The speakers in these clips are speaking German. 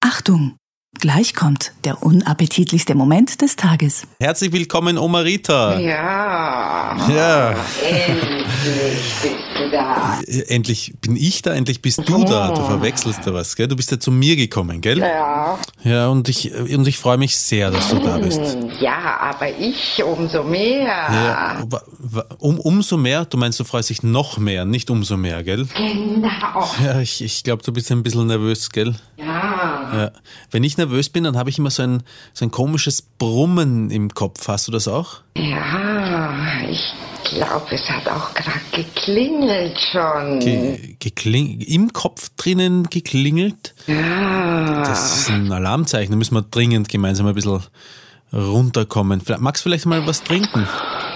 Achtung! Gleich kommt der unappetitlichste Moment des Tages. Herzlich willkommen, Oma Rita. Ja. Ja. Endlich da. Endlich bin ich da, endlich bist du da. Du verwechselst da was, gell? Du bist ja zu mir gekommen, gell? Ja. Ja, und ich, und ich freue mich sehr, dass du da bist. Ja, aber ich umso mehr. Ja, um, umso mehr, du meinst, du freust dich noch mehr, nicht umso mehr, gell? Genau. Ja, ich, ich glaube, du bist ein bisschen nervös, gell? Ja. Ja. Wenn ich nervös bin, dann habe ich immer so ein, so ein komisches Brummen im Kopf. Hast du das auch? Ja, ich glaube, es hat auch gerade geklingelt schon. Ge gekling Im Kopf drinnen geklingelt? ja. Das ist ein Alarmzeichen. Da müssen wir dringend gemeinsam ein bisschen runterkommen. Magst du vielleicht mal was trinken?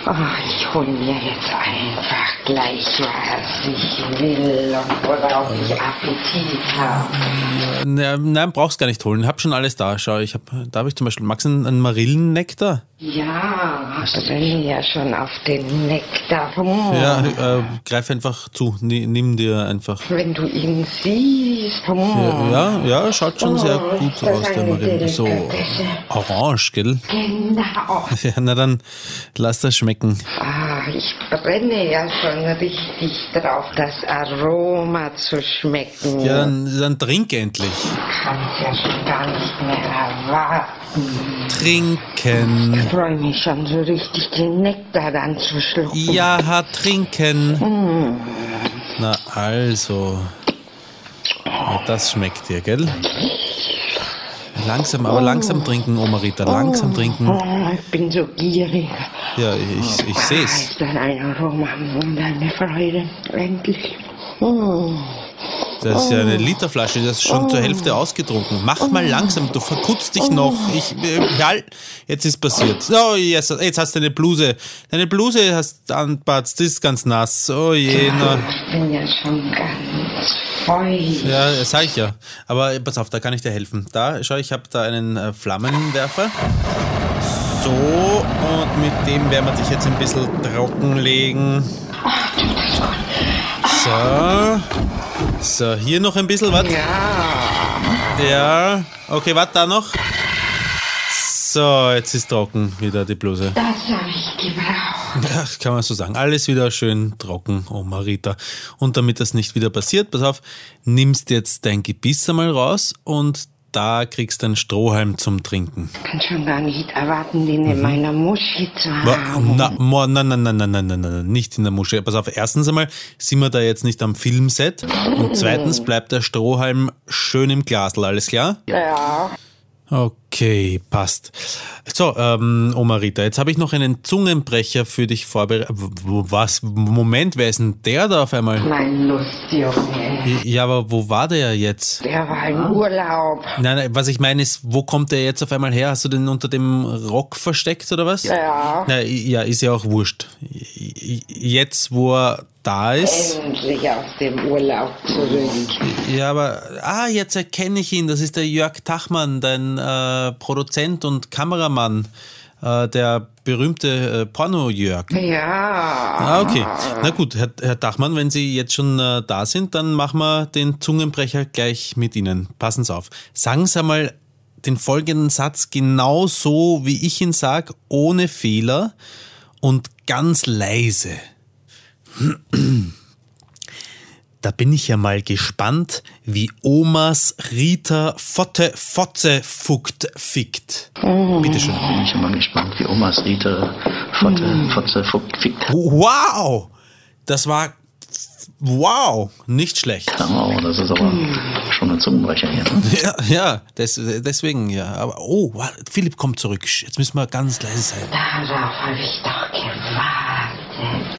Oh, ich hol mir jetzt einfach gleich, was ich will und worauf ich Appetit habe. Nein, nein brauchst gar nicht holen. Ich habe schon alles da. Schau, ich hab, da habe ich zum Beispiel, du einen, einen Marillennektar? Ja, ich renne ja schon auf den Nektar. Hm. Ja, äh, greif einfach zu. Ni- Nimm dir einfach. Wenn du ihn siehst. Hm. Ja, ja, ja, schaut schon sehr Oh, gut ist das aus, der Marillennektar. So orange, gell? Genau. Ja, na dann lass das schmecken. Ah, ich brenne ja schon richtig drauf, das Aroma zu schmecken. Ja, dann, dann trink endlich. Ich kann es ja schon gar nicht mehr erwarten. Trinken. Ich freue mich schon so richtig, den Nektar dann zu schlucken. Ja, trinken. Na also. Ja, das schmeckt dir, gell? Langsam, aber langsam trinken, Oma Rita. Langsam trinken. Oh, ich bin so gierig. Ja, ich, ich Ah, seh's. ist dann ein Aroma und eine Freude. Endlich. Mm. Das ist ja eine Literflasche, das ist schon zur Hälfte ausgetrunken. Mach mal langsam, du verkutzt dich noch. Ich, äh, halt, jetzt ist passiert. Oh, yes, jetzt hast du deine Bluse. Deine Bluse hast du anpatzt, die ist ganz nass. Oh je, na. Ich bin ja schon ganz feucht. Ja, das sag ich ja. Aber pass auf, da kann ich dir helfen. Da, schau, ich habe da einen äh, Flammenwerfer. So, und mit dem werden wir dich jetzt ein bisschen trockenlegen. So. So, hier noch ein bisschen, was? Ja. Ja. Okay, warte, da noch. So, jetzt ist trocken wieder die Bluse. Das habe ich gebraucht. Ja, kann man so sagen. Alles wieder schön trocken, Oma Rita. Und damit das nicht wieder passiert, pass auf, nimmst jetzt dein Gebiss einmal raus und da kriegst du einen Strohhalm zum Trinken. Ich kann schon gar nicht erwarten, den in meiner Muschi zu haben. Na, nein, nein, nein, nein, nein, nein, nein, nicht in der Muschel. Pass auf, erstens einmal sind wir da jetzt nicht am Filmset und zweitens bleibt der Strohhalm schön im Glasl, alles klar? Ja. Okay, passt. So, ähm, Oma Rita, jetzt habe ich noch einen Zungenbrecher für dich vorbereitet. Was? Moment, wer ist denn der da auf einmal? Mein Lustjunge. Ja, aber wo war der jetzt? Der war im Urlaub. Nein, nein, was ich meine ist, wo kommt der jetzt auf einmal her? Hast du den unter dem Rock versteckt oder was? Ja. Na, ja, ist ja auch wurscht. Jetzt, wo er da ist. Endlich aus dem Urlaub zurück. Ja, aber, ah, jetzt erkenne ich ihn. Das ist der Jörg Tachmann, dein äh, Produzent und Kameramann, äh, der berühmte äh, Porno-Jörg. Ja. Ah, okay. Na gut, Herr, Herr Dachmann, wenn Sie jetzt schon äh, da sind, dann machen wir den Zungenbrecher gleich mit Ihnen. Passen Sie auf. Sagen Sie einmal den folgenden Satz genau so, wie ich ihn sage, ohne Fehler und ganz leise. Da bin ich ja mal gespannt, wie Omas Rita Fotte Fotze Fugt fickt. Bitteschön. Bin ich immer gespannt, wie Omas Rita Fotte, Fotze, Fuck, fickt. Wow! Das war. Wow! Nicht schlecht. Oh, das ist aber schon ein Zungenbrecher hier. Ne? Ja, ja des, deswegen ja. Aber oh, Philipp kommt zurück. Jetzt müssen wir ganz leise sein. Darauf habe ich doch gewartet.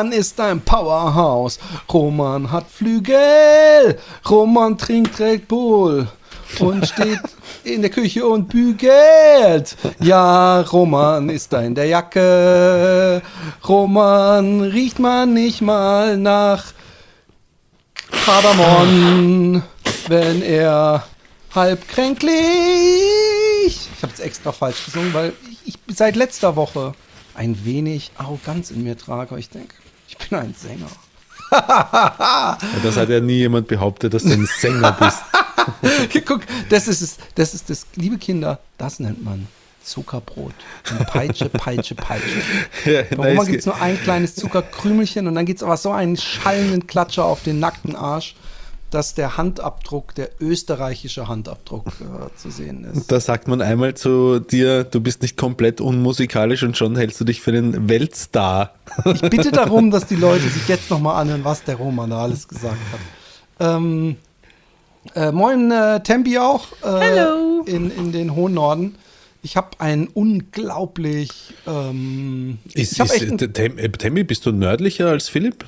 Roman ist ein Powerhouse. Roman hat Flügel. Roman trinkt Red Bull und steht in der Küche und bügelt. Ja, Roman ist da in der Jacke. Roman riecht man nicht mal nach Kardamom, wenn er halb kränklich. Ich habe es extra falsch gesungen, weil ich, seit letzter Woche ein wenig Arroganz in mir trage. Ich denke, bin ein Sänger. Das hat ja nie jemand behauptet, dass du ein Sänger bist. Guck, das ist es, das ist das, liebe Kinder, das nennt man Zuckerbrot. Und Peitsche, Peitsche, Peitsche. Ja, Bei Oma gibt es nur ein kleines Zuckerkrümelchen und dann gibt es aber so einen schallenden Klatscher auf den nackten Arsch, dass der Handabdruck, der österreichische Handabdruck äh, zu sehen ist. Da sagt man einmal zu dir, du bist nicht komplett unmusikalisch und schon hältst du dich für den Weltstar. Ich bitte darum, dass die Leute sich jetzt nochmal anhören, was der Roman da alles gesagt hat. Ähm, äh, moin, äh, Tempi auch. Äh, Hallo. In, in den hohen Norden. Ich habe einen unglaublich. Ähm, Ist, ich habe ist, echt. Ein, Tem- äh, bist du nördlicher als Philipp?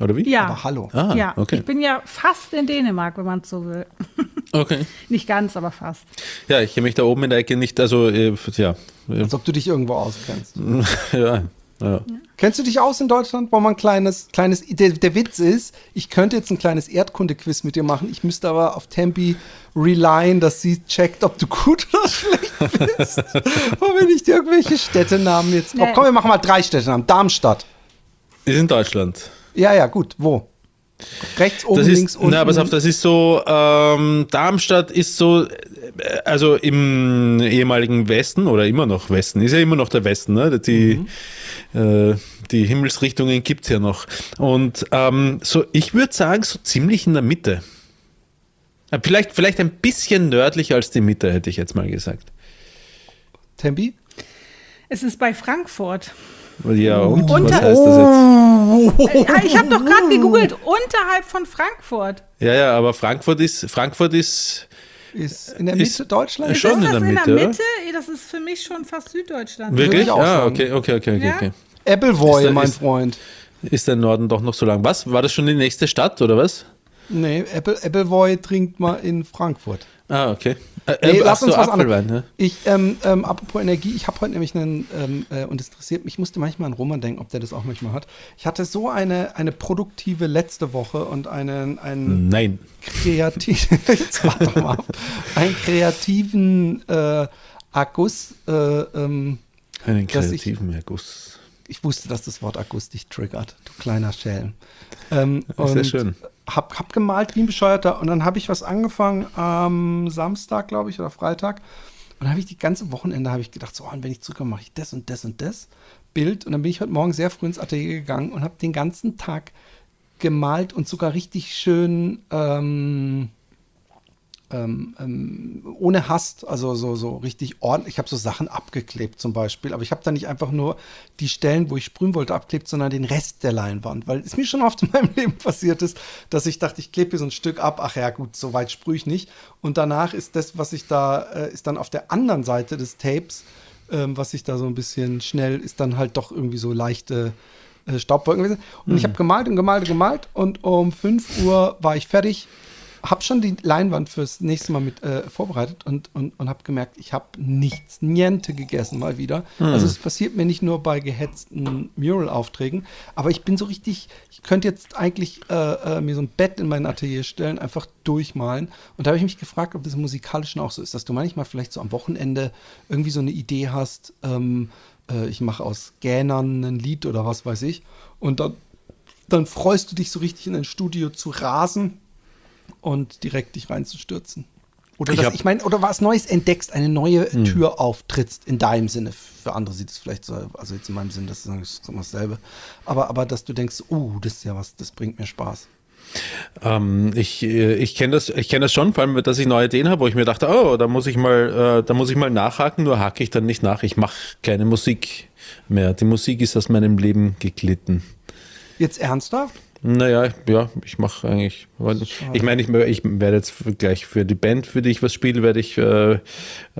Oder wie? Ja. aber hallo. Ah, ja, okay. ich bin ja fast in Dänemark, wenn man es so will. okay. Nicht ganz, aber fast. Ja, ich kenne mich da oben in der Ecke nicht, also, äh, ja. Als ob du dich irgendwo auskennst. ja. ja. Kennst du dich aus in Deutschland? Wollen wir ein kleines, kleines. Der, der Witz ist, ich könnte jetzt ein kleines Erdkunde-Quiz mit dir machen. Ich müsste aber auf Tempi relyen, dass sie checkt, ob du gut oder schlecht bist. Wollen wir nicht irgendwelche Städtenamen jetzt. Oh, Nee. komm, wir machen mal drei Städtenamen. Darmstadt. Ist in Deutschland. Ja, ja, gut. Wo? Rechts, oben, Das ist, links, unten. na, pass auf, das ist so, ähm, Darmstadt ist so, äh, also im ehemaligen Westen oder immer noch Westen, ist ja immer noch der Westen, ne? Die, Mhm. äh, die Himmelsrichtungen gibt es ja noch. Und ähm, so, ich würde sagen, so ziemlich in der Mitte. Äh, Vielleicht, vielleicht ein bisschen nördlicher als die Mitte, hätte ich jetzt mal gesagt. Tempi? Es ist bei Frankfurt. Ja, und was Unter- heißt das jetzt? Äh, ja, ich habe doch gerade gegoogelt, unterhalb von Frankfurt. Ja, ja, aber Frankfurt ist, Frankfurt ist, Ist in der Ist- Mitte Deutschlands? schon ist in das der in Mitte, der oder? Mitte? Das ist für mich schon fast Süddeutschland. Wirklich? Ah, okay, okay, okay, okay, Ja? okay. Appleboy, Ist mein ist- Freund. Ist der Norden doch noch so lang? Was? War das schon die nächste Stadt oder was? Nee, Apple, Appleboy trinkt mal in Frankfurt. Ah, okay. Äh, Nee, lass uns was anderes. ne? Ich, ähm, ähm, apropos Energie, ich habe heute nämlich einen, ähm, äh, und es interessiert mich, ich musste manchmal an Roman denken, ob der das auch manchmal hat. Ich hatte so eine, eine produktive letzte Woche und einen, einen Nein. kreativ, jetzt warte mal einen kreativen äh, Akkus. Äh, ähm, Einen ich- kreativen Erguss. ich wusste, dass das Wort Akkus dich triggert, du kleiner Schelm. Ähm, sehr schön. Hab, hab gemalt wie ein Bescheuerter und dann habe ich was angefangen am Samstag, glaube ich, oder Freitag. Und dann habe ich die ganze Wochenende habe ich gedacht, so, und wenn ich zurückkomme, mache ich das und das und das Bild. Und dann bin ich heute Morgen sehr früh ins Atelier gegangen und habe den ganzen Tag gemalt und sogar richtig schön ähm, ähm, ähm, ohne Hast, also so, so richtig ordentlich. Ich habe so Sachen abgeklebt zum Beispiel, aber ich habe da nicht einfach nur die Stellen, wo ich sprühen wollte, abklebt, sondern den Rest der Leinwand, weil es mir schon oft in meinem Leben passiert ist, dass ich dachte, ich klebe hier so ein Stück ab, ach ja gut, so weit sprühe ich nicht. Und danach ist das, was ich da, äh, ist dann auf der anderen Seite des Tapes, ähm, was ich da so ein bisschen schnell, ist dann halt doch irgendwie so leichte äh, Staubwolken gewesen. Und ich habe gemalt und gemalt und gemalt und um 5 Uhr war ich fertig habe schon die Leinwand fürs nächste Mal mit äh, vorbereitet und, und, und habe gemerkt, ich habe nichts, niente gegessen mal wieder. Also es passiert mir nicht nur bei gehetzten Mural-Aufträgen, aber ich bin so richtig, ich könnte jetzt eigentlich äh, äh, mir so ein Bett in mein Atelier stellen, einfach durchmalen. Und da habe ich mich gefragt, ob das im Musikalischen auch so ist, dass du manchmal vielleicht so am Wochenende irgendwie so eine Idee hast, ähm, äh, ich mache aus Gähnern ein Lied oder was weiß ich. Und dann, dann freust du dich so richtig in ein Studio zu rasen und direkt dich reinzustürzen. Oder Ich ich, meine, oder was Neues entdeckst, eine neue Tür auftrittst, in deinem Sinne. Für andere sieht es vielleicht so, also jetzt in meinem Sinne, das ist so dasselbe. Aber, aber dass du denkst, oh, das ist ja was, das bringt mir Spaß. Ähm, ich äh, ich kenne das, ich kenn das schon, vor allem, dass ich neue Ideen habe, wo ich mir dachte, oh, da muss ich mal, äh, da muss ich mal nachhaken, nur hake ich dann nicht nach. Ich mache keine Musik mehr. Die Musik ist aus meinem Leben geglitten. Jetzt ernsthaft? Naja, ja, ich mache eigentlich. Ich meine, ich, ich werde jetzt gleich für die Band, für die ich was spiele, werde ich äh,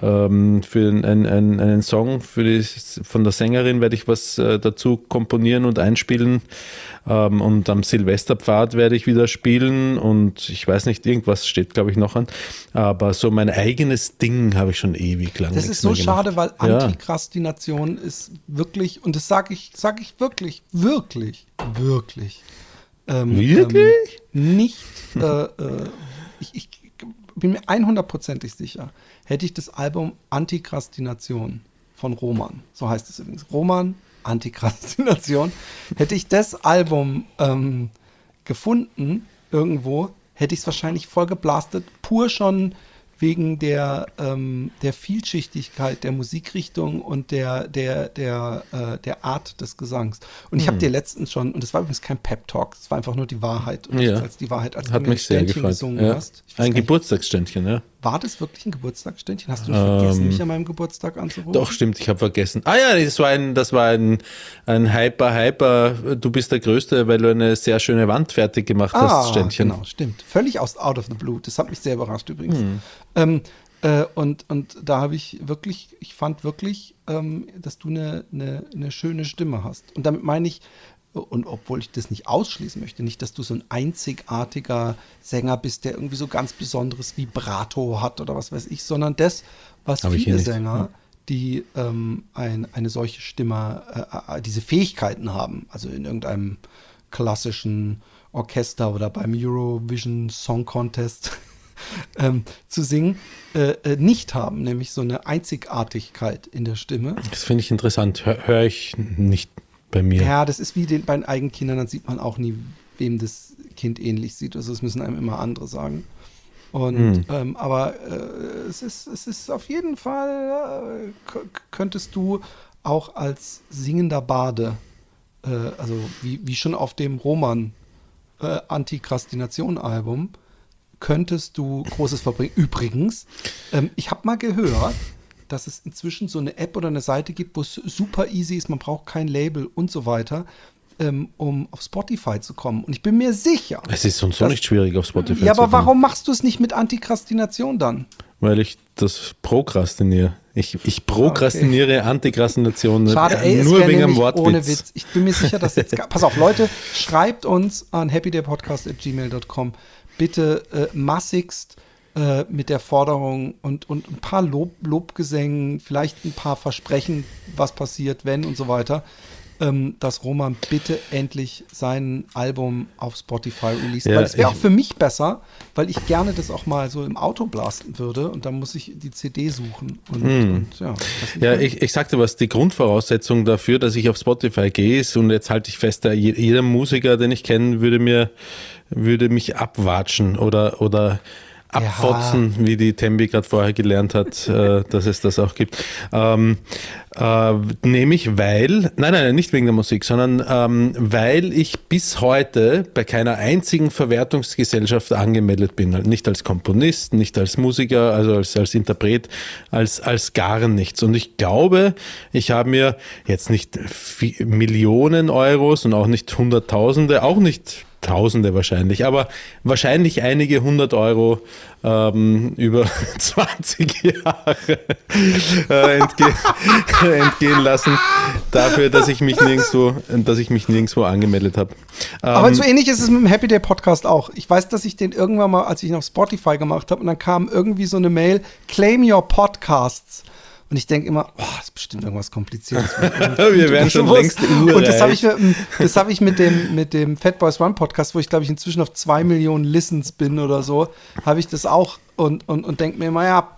ähm, für einen, einen, einen Song für die, von der Sängerin werde ich was äh, dazu komponieren und einspielen. Ähm, und am Silvesterpfad werde ich wieder spielen und ich weiß nicht, irgendwas steht, glaube ich, noch an. Aber so mein eigenes Ding habe ich schon ewig lang. Das ist so schade, weil Antikrastination ist wirklich, und das sage ich, sage ich wirklich, wirklich, wirklich ähm, Wirklich? Ähm, nicht, äh, äh, ich, ich, bin mir 100%ig sicher, hätte ich das Album Antikrastination von Roman, so heißt es übrigens, Roman Antikrastination, hätte ich das Album ähm, gefunden irgendwo, hätte ich es wahrscheinlich voll geblastet, pur schon wegen der, ähm, der Vielschichtigkeit der Musikrichtung und der, der, der, äh, der Art des Gesangs. Und ich habe hm. dir letztens schon, und das war übrigens kein Pep-Talk, es war einfach nur die Wahrheit. Und ja. als die Wahrheit, als Hat du mich sehr Ständchen gefreut. gesungen ja. hast. Ein Geburtstagsständchen, ja. War das wirklich ein Geburtstagsständchen? Hast du nicht ähm, vergessen, mich an meinem Geburtstag anzurufen? Doch, stimmt, ich habe vergessen. Ah ja, das war ein, das war ein, ein Hyper, Hyper, du bist der Größte, weil du eine sehr schöne Wand fertig gemacht ah, hast, Ständchen. Genau, stimmt. Völlig aus out of the blue. Das hat mich sehr überrascht übrigens. Hm. Ähm, äh, und, und da habe ich wirklich, ich fand wirklich, ähm, dass du eine, eine, eine schöne Stimme hast. Und damit meine ich, und obwohl ich das nicht ausschließen möchte, nicht, dass du so ein einzigartiger Sänger bist, der irgendwie so ganz besonderes Vibrato hat oder was weiß ich, sondern das, was Hab viele Sänger, die ähm, ein, eine solche Stimme, äh, äh, diese Fähigkeiten haben, also in irgendeinem klassischen Orchester oder beim Eurovision Song Contest ähm, zu singen, äh, äh, nicht haben, nämlich so eine Einzigartigkeit in der Stimme. Das finde ich interessant, höre hör ich nicht bei mir. Ja, das ist wie den, bei den eigenen Kindern, dann sieht man auch nie, wem das Kind ähnlich sieht. Also es müssen einem immer andere sagen. Und hm. ähm, aber äh, es, ist, es ist auf jeden Fall, äh, könntest du auch als singender Bade, äh, also wie, wie schon auf dem Roman äh, Antikrastination-Album, könntest du Großes verbringen. Übrigens, ähm, ich habe mal gehört, dass es inzwischen so eine App oder eine Seite gibt, wo es super easy ist, man braucht kein Label und so weiter, ähm, um auf Spotify zu kommen. Und ich bin mir sicher. Es ist sonst so nicht schwierig, auf Spotify ja, zu kommen. Ja, aber warum machst du es nicht mit Antikrastination dann? Weil ich das prokrastiniere. Ich, ich prokrastiniere okay. Antikrastination Schade, ey, nur wegen dem Wortwitz. Ohne Witz. Ich bin mir sicher, dass jetzt. Pass auf, Leute, schreibt uns an happydaypodcast.gmail.com bitte äh, massigst äh, mit der Forderung und, und ein paar Lob, Lobgesängen, vielleicht ein paar Versprechen, was passiert, wenn und so weiter, ähm, dass Roman bitte endlich sein Album auf Spotify release. Ja, weil es wäre auch für mich besser, weil ich gerne das auch mal so im Auto blasten würde und dann muss ich die CD suchen. Und, hm. und ja, ja ich, ich sagte was, die Grundvoraussetzung dafür, dass ich auf Spotify gehe, ist, und jetzt halte ich fest, jeder Musiker, den ich kenne, würde mir würde mich abwatschen oder, oder abfotzen, ja. wie die Tembi gerade vorher gelernt hat, äh, dass es das auch gibt. Ähm, äh, nämlich weil, nein, nein, nicht wegen der Musik, sondern ähm, weil ich bis heute bei keiner einzigen Verwertungsgesellschaft angemeldet bin. Nicht als Komponist, nicht als Musiker, also als, als Interpret, als, als gar nichts. Und ich glaube, ich habe mir jetzt nicht Millionen Euros und auch nicht Hunderttausende, auch nicht Tausende wahrscheinlich, aber wahrscheinlich einige hundert Euro ähm, über 20 Jahre äh, entge entgehen lassen dafür, dass ich mich nirgendwo, dass ich mich nirgendwo angemeldet habe. Ähm, aber so ähnlich ist es mit dem Happy Day Podcast auch. Ich weiß, dass ich den irgendwann mal, als ich noch Spotify gemacht habe, und dann kam irgendwie so eine Mail, claim your podcasts. Und ich denke immer, oh, das ist bestimmt irgendwas Kompliziertes. Wir werden schon längst Und das habe ich, hab ich mit dem, mit dem Fat Boys One Podcast, wo ich glaube ich inzwischen auf zwei Millionen Listens bin oder so, habe ich das auch und, und, und denke mir immer, ja,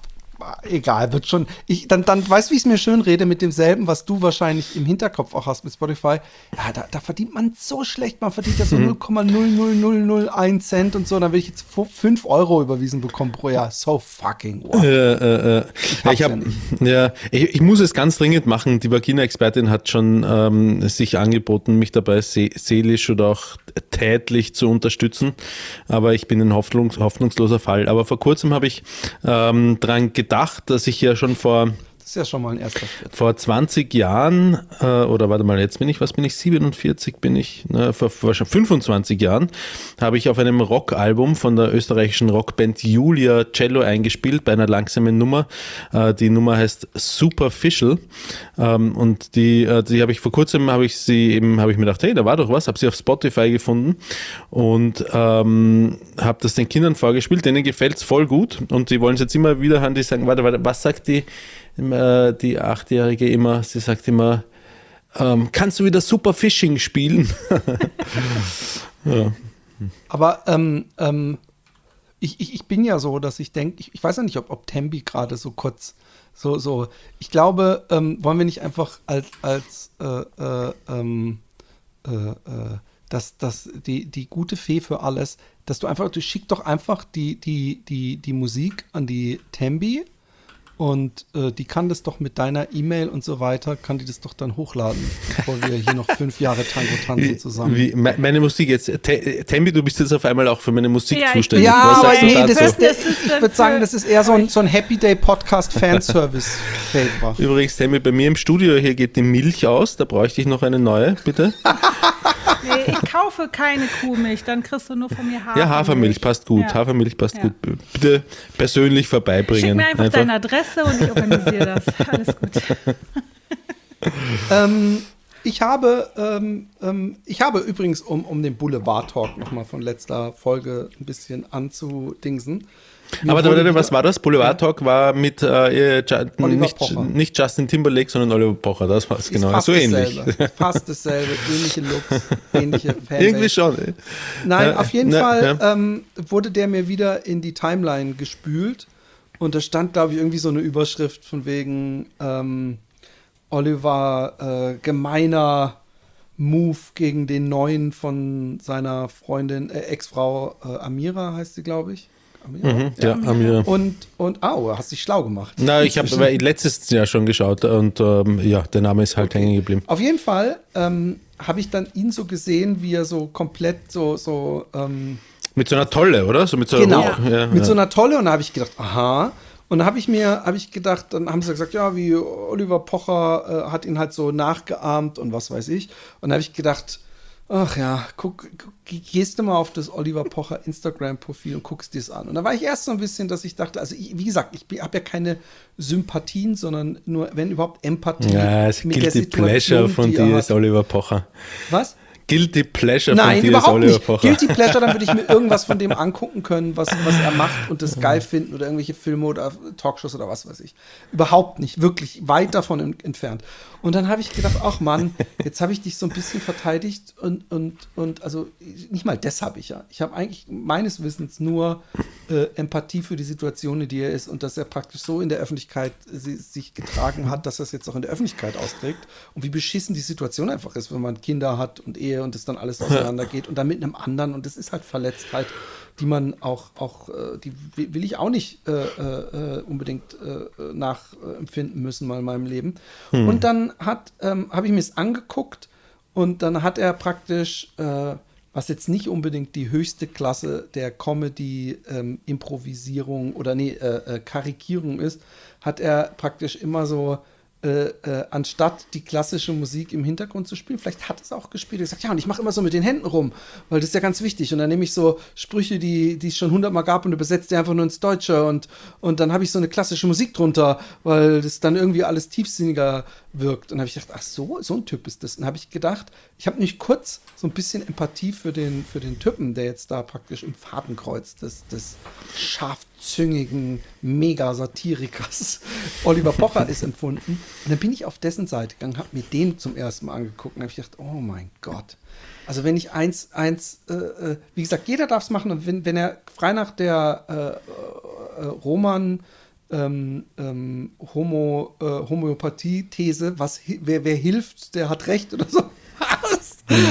egal, wird schon. Ich, dann, dann weißt du, wie ich es mir schön rede mit demselben, was du wahrscheinlich im Hinterkopf auch hast mit Spotify. Ja, da, da verdient man so schlecht. Man verdient ja so 0,00001 Cent und so. Dann will ich jetzt 5 Euro überwiesen bekommen pro Jahr. So fucking what. Äh, äh, äh. Ich, hab, ja, ja ich, ich, muss es ganz dringend machen. Die Vagina-Expertin hat schon ähm, sich angeboten, mich dabei se seelisch oder auch tätlich zu unterstützen. Aber ich bin ein hoffnungs hoffnungsloser Fall. Aber vor kurzem habe ich ähm, dran gedacht, dass ich ja schon vor ist ja schon mal ein erster Schritt. Vor 20 Jahren, äh, oder warte mal, jetzt bin ich, was bin ich, 47 bin ich, ne, vor, vor schon 25 Jahren, habe ich auf einem Rockalbum von der österreichischen Rockband Julia Cello eingespielt, bei einer langsamen Nummer. Äh, die Nummer heißt Superficial. Ähm, und die, äh, die habe ich vor kurzem, habe ich sie eben, habe ich mir gedacht, hey, da war doch was, habe sie auf Spotify gefunden und ähm, habe das den Kindern vorgespielt. Denen gefällt es voll gut und die wollen es jetzt immer wieder hören, die sagen, warte, warte, was sagt die? Die Achtjährige immer, sie sagt immer, ähm, kannst du wieder Super Fishing spielen? ja. Aber ähm, ähm, ich, ich, ich bin ja so, dass ich denke, ich, ich weiß ja nicht, ob, ob Tembi gerade so kurz, so, so, ich glaube, ähm, wollen wir nicht einfach als, als äh, äh, ähm, äh, äh, dass, dass die, die gute Fee für alles, dass du einfach, du schick doch einfach die, die, die, die Musik an die Tembi und äh, die kann das doch mit deiner E-Mail und so weiter, kann die das doch dann hochladen, bevor wir hier noch fünf Jahre Tango tanzen zusammen. Wie, meine Musik jetzt, Tembi, du bist jetzt auf einmal auch für meine Musik Ja, zuständig. Ja, Was aber nee, das ist, Das ist ich würde sagen, das ist eher so ein, so ein Happy Day Podcast Fanservice. Übrigens, Tembi, bei mir im Studio hier geht die Milch aus, da bräuchte ich noch eine neue, bitte. Nee, ich kaufe keine Kuhmilch, dann kriegst du nur von mir Hafermilch. Ja, Hafermilch passt gut, Ja. Hafermilch passt Ja. gut. Bitte persönlich Schick vorbeibringen. mir einfach, deine Adresse und ich organisiere das. Alles gut. Ähm, ich habe, ähm, ähm, ich habe übrigens, um, um den Boulevard-Talk nochmal von letzter Folge ein bisschen anzudingsen. Aber wieder- was war das? Boulevard Talk war mit äh, nicht, nicht Justin Timberlake, sondern Oliver Pocher. Das war es genau. fast So ähnlich. dasselbe. Fast dasselbe, ähnliche Looks, ähnliche Fanbase. Irgendwie schon. ey. Nein, auf jeden ja, Fall ja. Ähm, wurde der mir wieder in die Timeline gespült. Und da stand, glaube ich, irgendwie so eine Überschrift von wegen ähm, Oliver äh, gemeiner Move gegen den neuen von seiner Freundin, äh, Ex-Frau äh, Amira heißt sie, glaube ich. Mhm, ja, Amira. Und, und, au, hast dich schlau gemacht. Na, ich habe letztes Jahr schon geschaut und ähm, ja, der Name ist halt hängen geblieben. Auf jeden Fall ähm, habe ich dann ihn so gesehen, wie er so komplett so, so ähm, Mit so einer Tolle, oder? So mit so Genau, Hoch- ja, mit ja. so einer Tolle und da habe ich gedacht, aha. Und dann habe ich mir, habe ich gedacht, dann haben sie gesagt, ja, wie Oliver Pocher äh, hat ihn halt so nachgeahmt und was weiß ich. Und da habe ich gedacht, ach ja, guck, gehst du mal auf das Oliver Pocher Instagram-Profil und guckst dir es an. Und da war ich erst so ein bisschen, dass ich dachte, also ich, wie gesagt, ich habe ja keine Sympathien, sondern nur, wenn überhaupt Empathie. Ja, es Guilty Situation, Pleasure von die dir ist. Oliver Pocher. Was? Guilty Pleasure Nein, von dir ist überhaupt Oliver nicht. Pocher. Guilty Pleasure, dann würde ich mir irgendwas von dem angucken können, was, was er macht und das geil finden oder irgendwelche Filme oder Talkshows oder was weiß ich. Überhaupt nicht, wirklich weit davon en- entfernt. Und dann habe ich gedacht, ach Mann, jetzt habe ich dich so ein bisschen verteidigt und, und, und also nicht mal das habe ich ja. Ich habe eigentlich meines Wissens nur äh, Empathie für die Situation, in die er ist und dass er praktisch so in der Öffentlichkeit si- sich getragen hat, dass er es jetzt auch in der Öffentlichkeit austrägt und wie beschissen die Situation einfach ist, wenn man Kinder hat und Ehe und es dann alles auseinandergeht und dann mit einem anderen und das ist halt Verletztheit, die man auch, auch äh, die wi- will ich auch nicht äh, äh, unbedingt äh, nachempfinden müssen mal in meinem Leben. Und dann hat, ähm, habe ich mir es angeguckt und dann hat er praktisch, äh, was jetzt nicht unbedingt die höchste Klasse der Comedy-Improvisierung oder nee, äh, äh, Karikierung ist, hat er praktisch immer so, äh, äh, anstatt die klassische Musik im Hintergrund zu spielen, vielleicht hat es auch gespielt, er sagt, ja, und ich mache immer so mit den Händen rum, weil das ist ja ganz wichtig. Und dann nehme ich so Sprüche, die, die es schon hundertmal gab und übersetze die einfach nur ins Deutsche. Und, und dann habe ich so eine klassische Musik drunter, weil das dann irgendwie alles tiefsinniger wirkt. Und habe ich gedacht, ach so, so ein Typ ist das. Und habe ich gedacht, ich habe nicht kurz so ein bisschen Empathie für den, für den Typen, der jetzt da praktisch im Fadenkreuz des, des scharfzüngigen Mega-Satirikers Oliver Pocher ist empfunden. Und dann bin ich auf dessen Seite gegangen, habe mir den zum ersten Mal angeguckt und habe ich gedacht, oh mein Gott. Also wenn ich eins, eins, äh, äh, wie gesagt, jeder darf es machen und wenn, wenn er frei nach der äh, äh, Roman ähm, ähm, Homo, äh, Homöopathie-These, was wer, wer hilft, der hat recht oder so.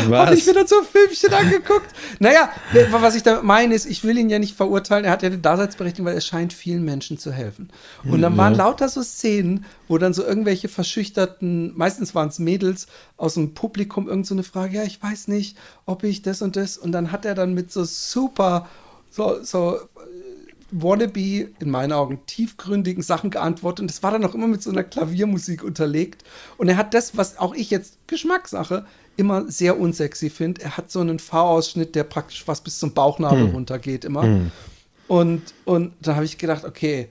Was? Habe ich mir so ein Filmchen angeguckt. Naja, was ich damit meine ist, ich will ihn ja nicht verurteilen. Er hat ja eine Daseinsberechtigung, weil er scheint vielen Menschen zu helfen. Und dann waren lauter so Szenen, wo dann so irgendwelche verschüchterten, meistens waren es Mädels aus dem Publikum, irgend so eine Frage, ja, ich weiß nicht, ob ich das und das. Und dann hat er dann mit so super, so, so wannabe, in meinen Augen, tiefgründigen Sachen geantwortet. Und das war dann auch immer mit so einer Klaviermusik unterlegt. Und er hat das, was auch ich jetzt Geschmackssache immer sehr unsexy finde. Er hat so einen V-Ausschnitt, der praktisch fast bis zum Bauchnabel runtergeht immer. Und, und da habe ich gedacht, okay,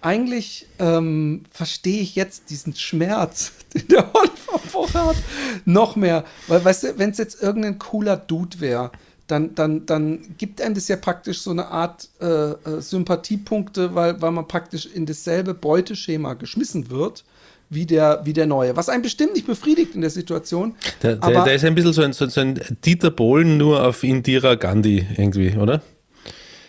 eigentlich ähm, verstehe ich jetzt diesen Schmerz, den der Oliver vorher hat, noch mehr. Weil, weißt du, wenn es jetzt irgendein cooler Dude wäre, dann, dann, dann gibt einem das ja praktisch so eine Art äh, äh, Sympathiepunkte, weil, weil man praktisch in dasselbe Beuteschema geschmissen wird wie der, wie der Neue. Was einen bestimmt nicht befriedigt in der Situation. Der, der, der ist ein bisschen so ein, so, so ein Dieter Bohlen nur auf Indira Gandhi irgendwie, oder?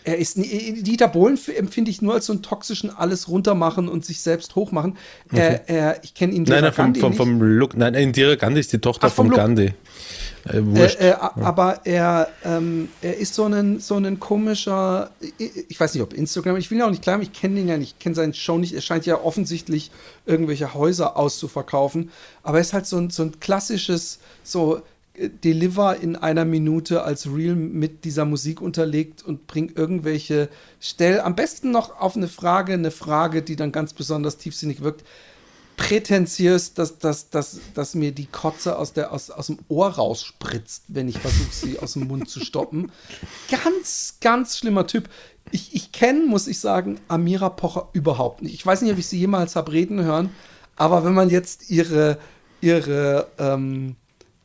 er ist Dieter Bohlen empfinde ich nur als so einen toxischen alles runtermachen und sich selbst hochmachen. Er, er, ich kenne ihn Nein, Indira nein, vom, Gandhi vom, nicht. vom Look. Nein, Indira Gandhi ist die Tochter Ach, von Look. Äh, wurscht. Äh, äh, aber er, ähm, er ist so ein, so ein komischer, ich, weiß nicht, ob Instagram, ich will ihn auch nicht klein, ich kenne ihn ja nicht, ich kenne seine Show nicht, er scheint ja offensichtlich irgendwelche Häuser auszuverkaufen, aber er ist halt so ein, so ein klassisches, so äh, Deliver in einer Minute als Reel mit dieser Musik unterlegt und bringt irgendwelche, stell am besten noch auf eine Frage, eine Frage, die dann ganz besonders tiefsinnig wirkt, prätentiös, dass, dass, dass, dass mir die Kotze aus, der, aus, aus dem Ohr rausspritzt, wenn ich versuche, sie aus dem Mund zu stoppen. Ganz, ganz schlimmer Typ. Ich, ich kenne, muss ich sagen, Amira Pocher überhaupt nicht. Ich weiß nicht, ob ich sie jemals habe reden hören, aber wenn man jetzt ihre, ihre ähm,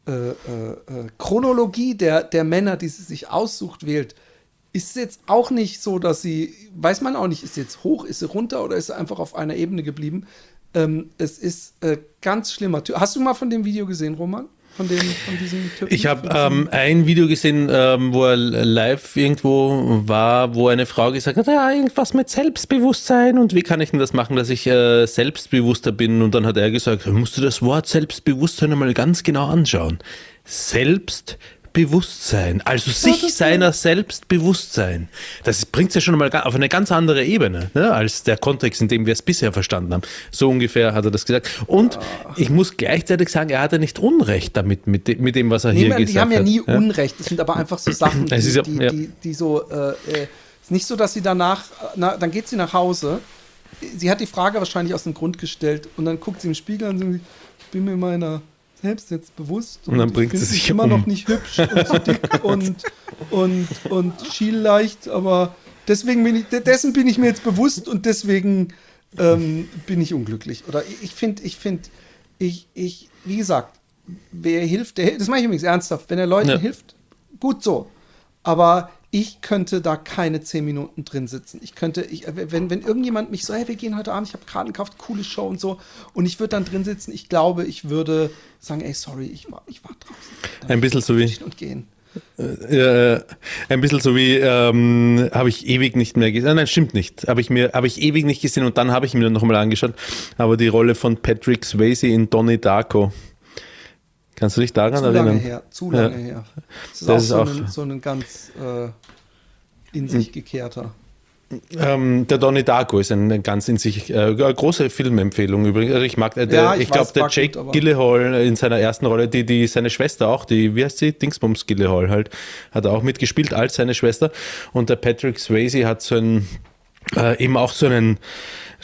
äh, äh, äh, Chronologie der, der Männer, die sie sich aussucht, wählt, ist es jetzt auch nicht so, dass sie, weiß man auch nicht, ist sie jetzt hoch, ist sie runter oder ist sie einfach auf einer Ebene geblieben? Ähm, es ist äh, ganz schlimmer. Hast du mal von dem Video gesehen, Roman? Von, dem, von diesem Typen? Ich habe ähm, ein Video gesehen, ähm, wo er live irgendwo war, wo eine Frau gesagt hat, ja, irgendwas mit Selbstbewusstsein und wie kann ich denn das machen, dass ich äh, selbstbewusster bin? Und dann hat er gesagt, musst du das Wort Selbstbewusstsein einmal ganz genau anschauen. Selbstbewusstsein, also sich seiner Selbstbewusstsein. Das bringt es ja schon mal auf eine ganz andere Ebene, ne, als der Kontext, in dem wir es bisher verstanden haben. So ungefähr hat er das gesagt. Und ich muss gleichzeitig sagen, er hatte nicht Unrecht damit, mit, dem- mit dem, was er Nee, hier man, gesagt die haben ja hat. nie Unrecht. Das sind aber einfach so Sachen, die, ja- die, ja. die, die so. Äh, äh, ist nicht so, dass sie danach. Na, dann geht sie nach Hause. Sie hat die Frage wahrscheinlich aus dem Grund gestellt und dann guckt sie im Spiegel an und sagt, ich bin mir meiner selbst jetzt bewusst. Und dann ich bringt sie sich immer um. noch nicht hübsch und dick und, und, und schielleicht, aber deswegen bin ich, dessen bin ich mir jetzt bewusst und deswegen ähm, bin ich unglücklich. Oder ich- ich finde, ich finde, ich, ich, wie gesagt, wer hilft, der, das mache ich übrigens ernsthaft. Wenn er Leuten Ja. hilft, gut so. Aber ich könnte da keine zehn Minuten drin sitzen. Ich könnte, ich, wenn, wenn irgendjemand mich so, hey, wir gehen heute Abend, ich habe Karten gekauft, coole Show und so, und ich würde dann drin sitzen, ich glaube, ich würde sagen, ey, sorry, ich war, ich war draußen. Ein bisschen so wie- Und gehen. Äh, ein bisschen so wie, ähm, habe ich ewig nicht mehr gesehen. Nein, stimmt nicht. Habe ich mir, habe ich ewig nicht gesehen und dann habe ich mir noch mal angeschaut. Aber die Rolle von Patrick Swayze in Donnie Darko. Kannst du dich daran Zu erinnern? lange her, zu lange Ja. her. Das ist Das auch, ist so, auch- ein, so ein ganz äh, in sich gekehrter. Ähm, der Donnie Darko ist eine ganz in sich äh, große Filmempfehlung übrigens. Also ich mag, äh, der, Ja, ich, ich glaube, der gut, Jake aber- Gyllenhaal in seiner ersten Rolle, die, die seine Schwester auch, die, wie heißt sie, Dingsbums Gyllenhaal halt, hat er auch mitgespielt als seine Schwester. Und der Patrick Swayze hat so einen äh, eben auch so einen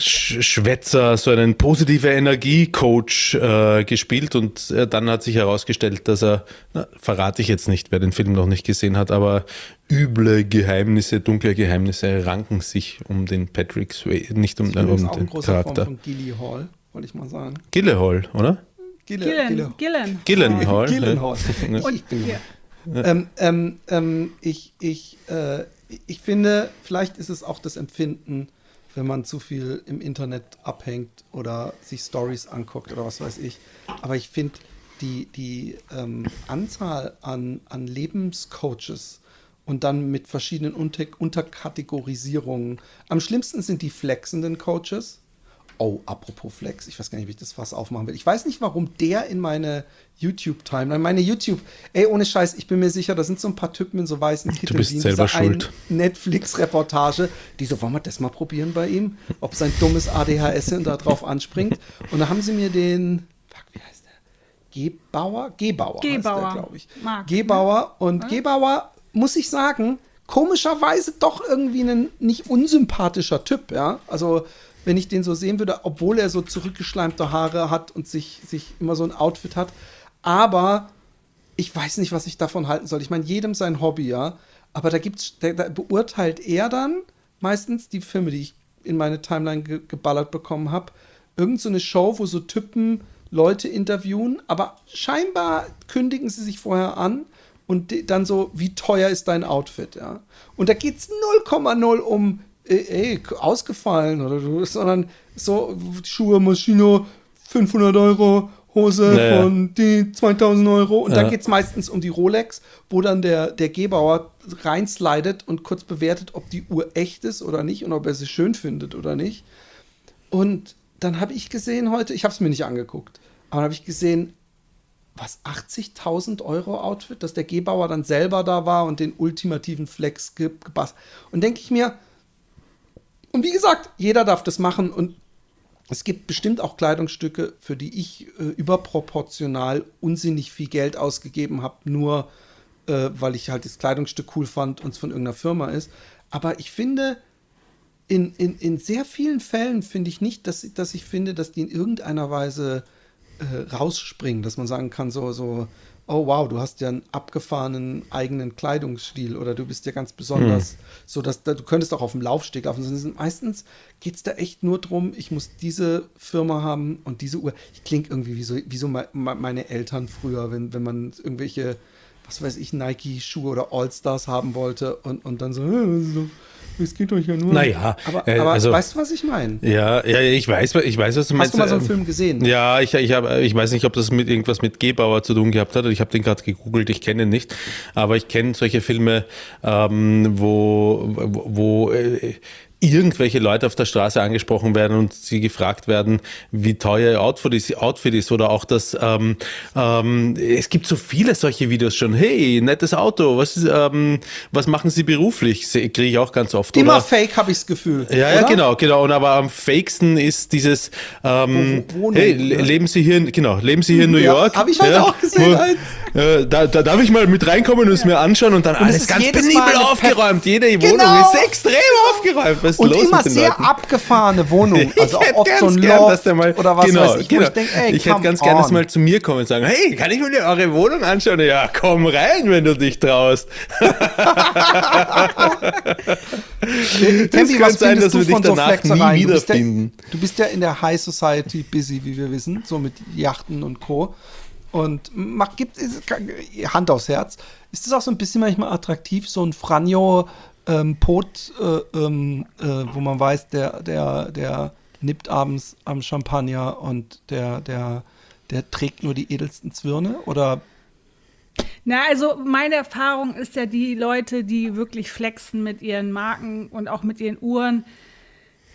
Schwätzer, so einen positive Energiecoach äh, gespielt und äh, dann hat sich herausgestellt, dass er, na, verrate ich jetzt nicht, wer den Film noch nicht gesehen hat, aber üble Geheimnisse, dunkle Geheimnisse ranken sich um den Patrick Swayze, nicht um, äh, um auch ein den Charakter. von Gilly Hall, wollte ich mal sagen. Gyllenhaal, oder? Gille, Gillen, Gillen. Ja. ähm, ähm, ähm, ich, ich, äh, ich finde, vielleicht ist es auch das Empfinden, wenn man zu viel im Internet abhängt oder sich Stories anguckt oder was weiß ich. Aber ich finde, die, die ähm, Anzahl an, an Lebenscoaches und dann mit verschiedenen Unter Unterkategorisierungen. Am schlimmsten sind die flexenden Coaches. Oh, apropos Flex, ich weiß gar nicht, wie ich das Fass aufmachen will. Ich weiß nicht, warum der in meine YouTube-Timeline, meine YouTube, ey, ohne Scheiß, ich bin mir sicher, da sind so ein paar Typen in so weißen Kitteln. bist wie in selber schuld. Netflix-Reportage, die so, wollen wir das mal probieren bei ihm? Ob sein dummes ADHS da drauf anspringt. Und da haben sie mir den, fuck, wie heißt der? Gebauer? Gebauer, Gebauer. glaube ich. Marc, Gebauer. Und Gebauer, muss ich sagen, komischerweise doch irgendwie ein nicht unsympathischer Typ, ja. Also, wenn ich den so sehen würde, obwohl er so zurückgeschleimte Haare hat und sich, sich immer so ein Outfit hat. Aber ich weiß nicht, was ich davon halten soll. Ich meine, jedem sein Hobby, ja. Aber da gibt's, da, da beurteilt er dann meistens die Filme, die ich in meine Timeline ge geballert bekommen habe. Irgend so eine Show, wo so Typen Leute interviewen, aber scheinbar kündigen sie sich vorher an und dann so, wie teuer ist dein Outfit, ja. Und da geht es 0,0 um, ey, ausgefallen oder so, sondern so Schuhe, Maschine, 500 Euro, Hose Naja. von die 2000 Euro. Und dann Ja. geht es meistens um die Rolex, wo dann der, der Gebauer reinslidet und kurz bewertet, ob die Uhr echt ist oder nicht und ob er sie schön findet oder nicht. Und dann habe ich gesehen heute, ich habe es mir nicht angeguckt, aber habe ich gesehen, was 80.000 Euro Outfit, dass der Gebauer dann selber da war und den ultimativen Flex ge gebastelt. Und denke ich mir, und wie gesagt, jeder darf das machen und es gibt bestimmt auch Kleidungsstücke, für die ich äh, überproportional unsinnig viel Geld ausgegeben habe, nur äh, weil ich halt das Kleidungsstück cool fand und es von irgendeiner Firma ist. Aber ich finde, in, in, in sehr vielen Fällen finde ich nicht, dass, dass ich finde, dass die in irgendeiner Weise äh, rausspringen, dass man sagen kann, so, so, oh wow, du hast ja einen abgefahrenen eigenen Kleidungsstil oder du bist ja ganz besonders, so dass da, du könntest auch auf dem Laufsteg laufen. Meistens geht es da echt nur drum, ich muss diese Firma haben und diese Uhr. Ich klinge irgendwie wie so, wie so me- me- meine Eltern früher, wenn, wenn man irgendwelche, was weiß ich, Nike-Schuhe oder All-Stars haben wollte und, und dann so, "Äh, so, es geht euch ja nur. Naja, aber, äh, aber also- weißt du, was ich meine? Ja, ja, ich weiß, ich weiß, was du meinst. Hast du mal so einen Film gesehen? Ja, ich, ich, hab, ich weiß nicht, ob das mit irgendwas mit Gebauer zu tun gehabt hat. Ich habe den gerade gegoogelt, ich kenne ihn nicht. Aber ich kenne solche Filme, ähm, wo, wo, wo äh, irgendwelche Leute auf der Straße angesprochen werden und sie gefragt werden, wie teuer ihr Outfit ist, Outfit ist oder auch das, ähm, ähm, es gibt so viele solche Videos schon. Hey, nettes Auto, was, ist, ähm, was machen Sie beruflich? Kriege ich auch ganz oft. Immer Oder- fake, habe ich das Gefühl. ja, ja, genau, genau. Und aber am faksten ist dieses, ähm, Wo- wo- Wohnung, hey, ne? le- leben Sie hier, in, genau, leben Sie hier in New Ja, York? hab ich heute auch gesehen, eins. Äh, da, da darf ich mal mit reinkommen und es mir anschauen und dann es alles ganz penibel aufgeräumt. Jede Wohnung Genau. ist extrem aufgeräumt. Was ist Und los immer sehr Leuten? abgefahrene Wohnung. Also ich hätte oft ganz so ein gern, dass der mal, oder was genau, weiß ich, genau. ich denke, ey, ich hätte ganz gern, dass on. mal zu mir kommen und sagen, hey, kann ich mir eure Wohnung anschauen? Ja, komm rein, wenn du dich traust. Tempi, kann was sein, dass wir dich so danach nie Du bist ja- wiederfinden. Du bist ja in der High Society busy, wie wir wissen, so mit Yachten und Co. Und macht, gibt ist- Hand aufs Herz. Ist das auch so ein bisschen manchmal attraktiv, so ein Franjo ähm, Pot, äh, ähm, äh, wo man weiß, der, der, der nippt abends am Champagner und der, der, der trägt nur die edelsten Zwirne? Oder Na, also meine Erfahrung ist ja, die Leute, die wirklich flexen mit ihren Marken und auch mit ihren Uhren,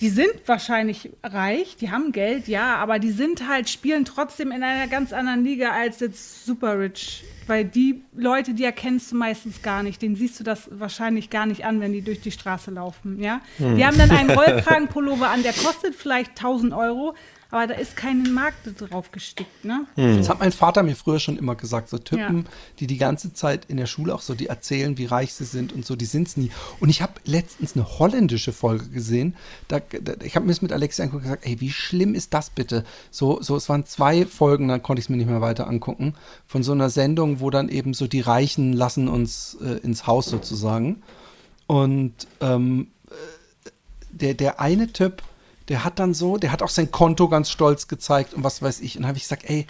die sind wahrscheinlich reich, die haben Geld, ja, aber die sind halt, spielen trotzdem in einer ganz anderen Liga als jetzt Super Rich. Weil die Leute, die erkennst du meistens gar nicht. Den siehst du das wahrscheinlich gar nicht an, wenn die durch die Straße laufen, ja. Die haben dann einen Rollkragenpullover an, der kostet vielleicht 1000 Euro, aber da ist keine Marke drauf gestickt, ne? Das hat mein Vater mir früher schon immer gesagt. So Typen, Ja. die die ganze Zeit in der Schule auch so, die erzählen, wie reich sie sind und so, die sind es nie. Und ich habe letztens eine holländische Folge gesehen. Da, da, ich habe mir das mit Alexia angeguckt und gesagt, ey, wie schlimm ist das bitte? So, so es waren zwei Folgen, dann konnte ich es mir nicht mehr weiter angucken, von so einer Sendung, wo dann eben so die Reichen lassen uns äh, ins Haus sozusagen. Und ähm, der, der eine Typ, der hat dann so, der hat auch sein Konto ganz stolz gezeigt und was weiß ich. Und habe ich gesagt, ey,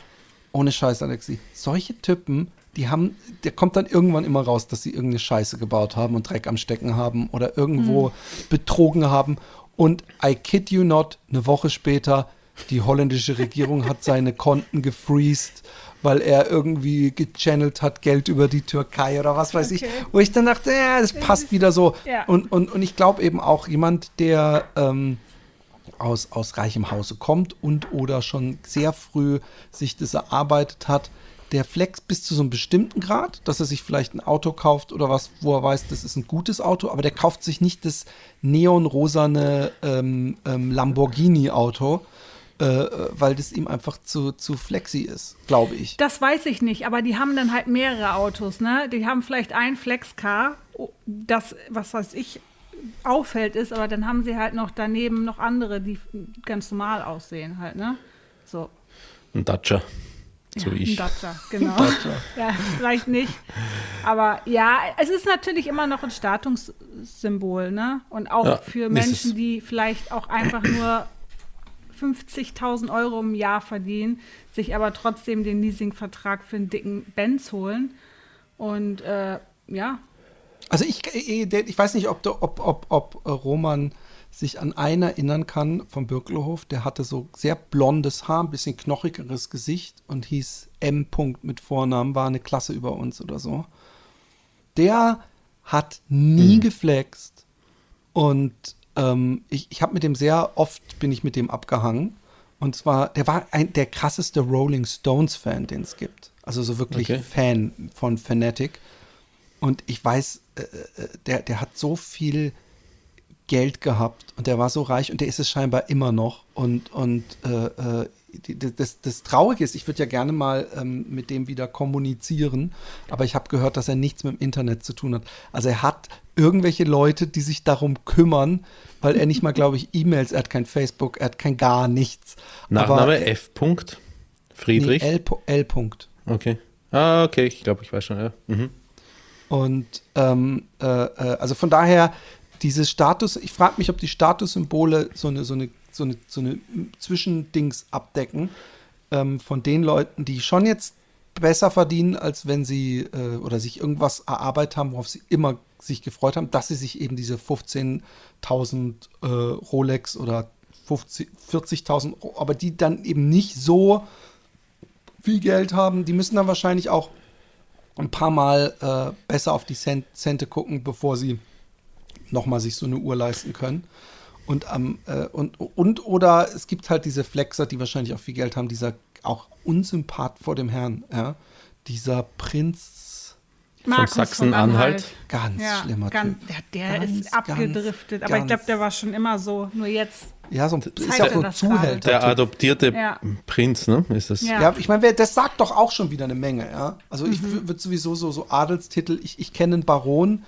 ohne Scheiß, Alexi, solche Typen, die haben, der kommt dann irgendwann immer raus, dass sie irgendeine Scheiße gebaut haben und Dreck am Stecken haben oder irgendwo betrogen haben. Und I kid you not, eine Woche später, die holländische Regierung hat seine Konten gefreezed, weil er irgendwie gechannelt hat, Geld über die Türkei oder was weiß ich. Okay. Wo ich dann dachte, ja, das passt wieder so. Ja. Und, und, und ich glaube eben auch jemand, der ähm, aus, aus reichem Hause kommt und oder schon sehr früh sich das erarbeitet hat, der flext bis zu so einem bestimmten Grad, dass er sich vielleicht ein Auto kauft oder was, wo er weiß, das ist ein gutes Auto, aber der kauft sich nicht das neonrosane ähm, ähm, Lamborghini-Auto, äh, weil das ihm einfach zu, zu flexi ist, glaube ich. Das weiß ich nicht, aber die haben dann halt mehrere Autos, ne? Die haben vielleicht ein Flexcar das, was weiß ich, auffällt ist, aber dann haben sie halt noch daneben noch andere, die ganz normal aussehen halt, ne? So. Ein Dacia. So ja, wie ich. Ein Dacia, genau. ja, vielleicht nicht. Aber ja, es ist natürlich immer noch ein Statussymbol, ne? Und auch Ja, für Menschen, die vielleicht auch einfach nur 50.000 Euro im Jahr verdienen, sich aber trotzdem den Leasingvertrag für einen dicken Benz holen. Und äh, ja, Also ich, ich ich weiß nicht, ob, du- ob, ob, ob äh, Roman sich an einen erinnern kann vom Birkelhof. Der hatte so sehr blondes Haar, ein bisschen knochigeres Gesicht und hieß M. Punkt mit Vornamen, war eine Klasse über uns oder so. Der hat nie geflext und ähm, ich, ich habe mit dem sehr oft bin ich mit dem abgehangen. Und zwar, der war ein, der krasseste Rolling Stones Fan, den es gibt. Also so wirklich Okay. Fan von Fanatic. Und ich weiß, äh, äh, der, der hat so viel Geld gehabt und der war so reich und der ist es scheinbar immer noch. Und, und äh, äh, das, das Traurige ist, ich würde ja gerne mal ähm, mit dem wieder kommunizieren, aber ich habe gehört, dass er nichts mit dem Internet zu tun hat. Also er hat irgendwelche Leute, die sich darum kümmern, weil er nicht mal, glaube ich, E-Mails, er hat kein Facebook, er hat kein gar nichts. Nachname aber, F. Punkt. nee, Friedrich. L. L. Punkt. Okay. Ah, okay, ich glaube, ich weiß schon, ja. Mhm. Und ähm, äh, äh, also von daher, dieses Status, ich frage mich, ob die Statussymbole so eine, so eine, so eine, so eine Zwischendings abdecken ähm, von den Leuten, die schon jetzt besser verdienen, als wenn sie äh, oder sich irgendwas erarbeitet haben, worauf sie immer sich gefreut haben, dass sie sich eben diese 15.000 äh, Rolex oder 50 40.000, Ro- aber die dann eben nicht so viel Geld haben, die müssen dann wahrscheinlich auch ein paar Mal äh, besser auf die Cent Cente gucken, bevor sie nochmal sich so eine Uhr leisten können. Und, am äh, und, und oder es gibt halt diese Flexer, die wahrscheinlich auch viel Geld haben, dieser auch unsympath vor dem Herrn, ja. Dieser Prinz, Markus von Sachsen-Anhalt. ganz Ja, schlimmer ganz, Typ. der, der Ganz, ist abgedriftet. ganz, aber ich glaube, der war schon immer so. Nur jetzt. Ja, so ein ist ja auch so Zuhälter. Der adoptierte Ja. Prinz, ne? Ist das? Ja. Ja, ich meine, das sagt doch auch schon wieder eine Menge, ja. Also ich Mhm. würde sowieso so, so Adelstitel, ich, ich kenne einen Baron,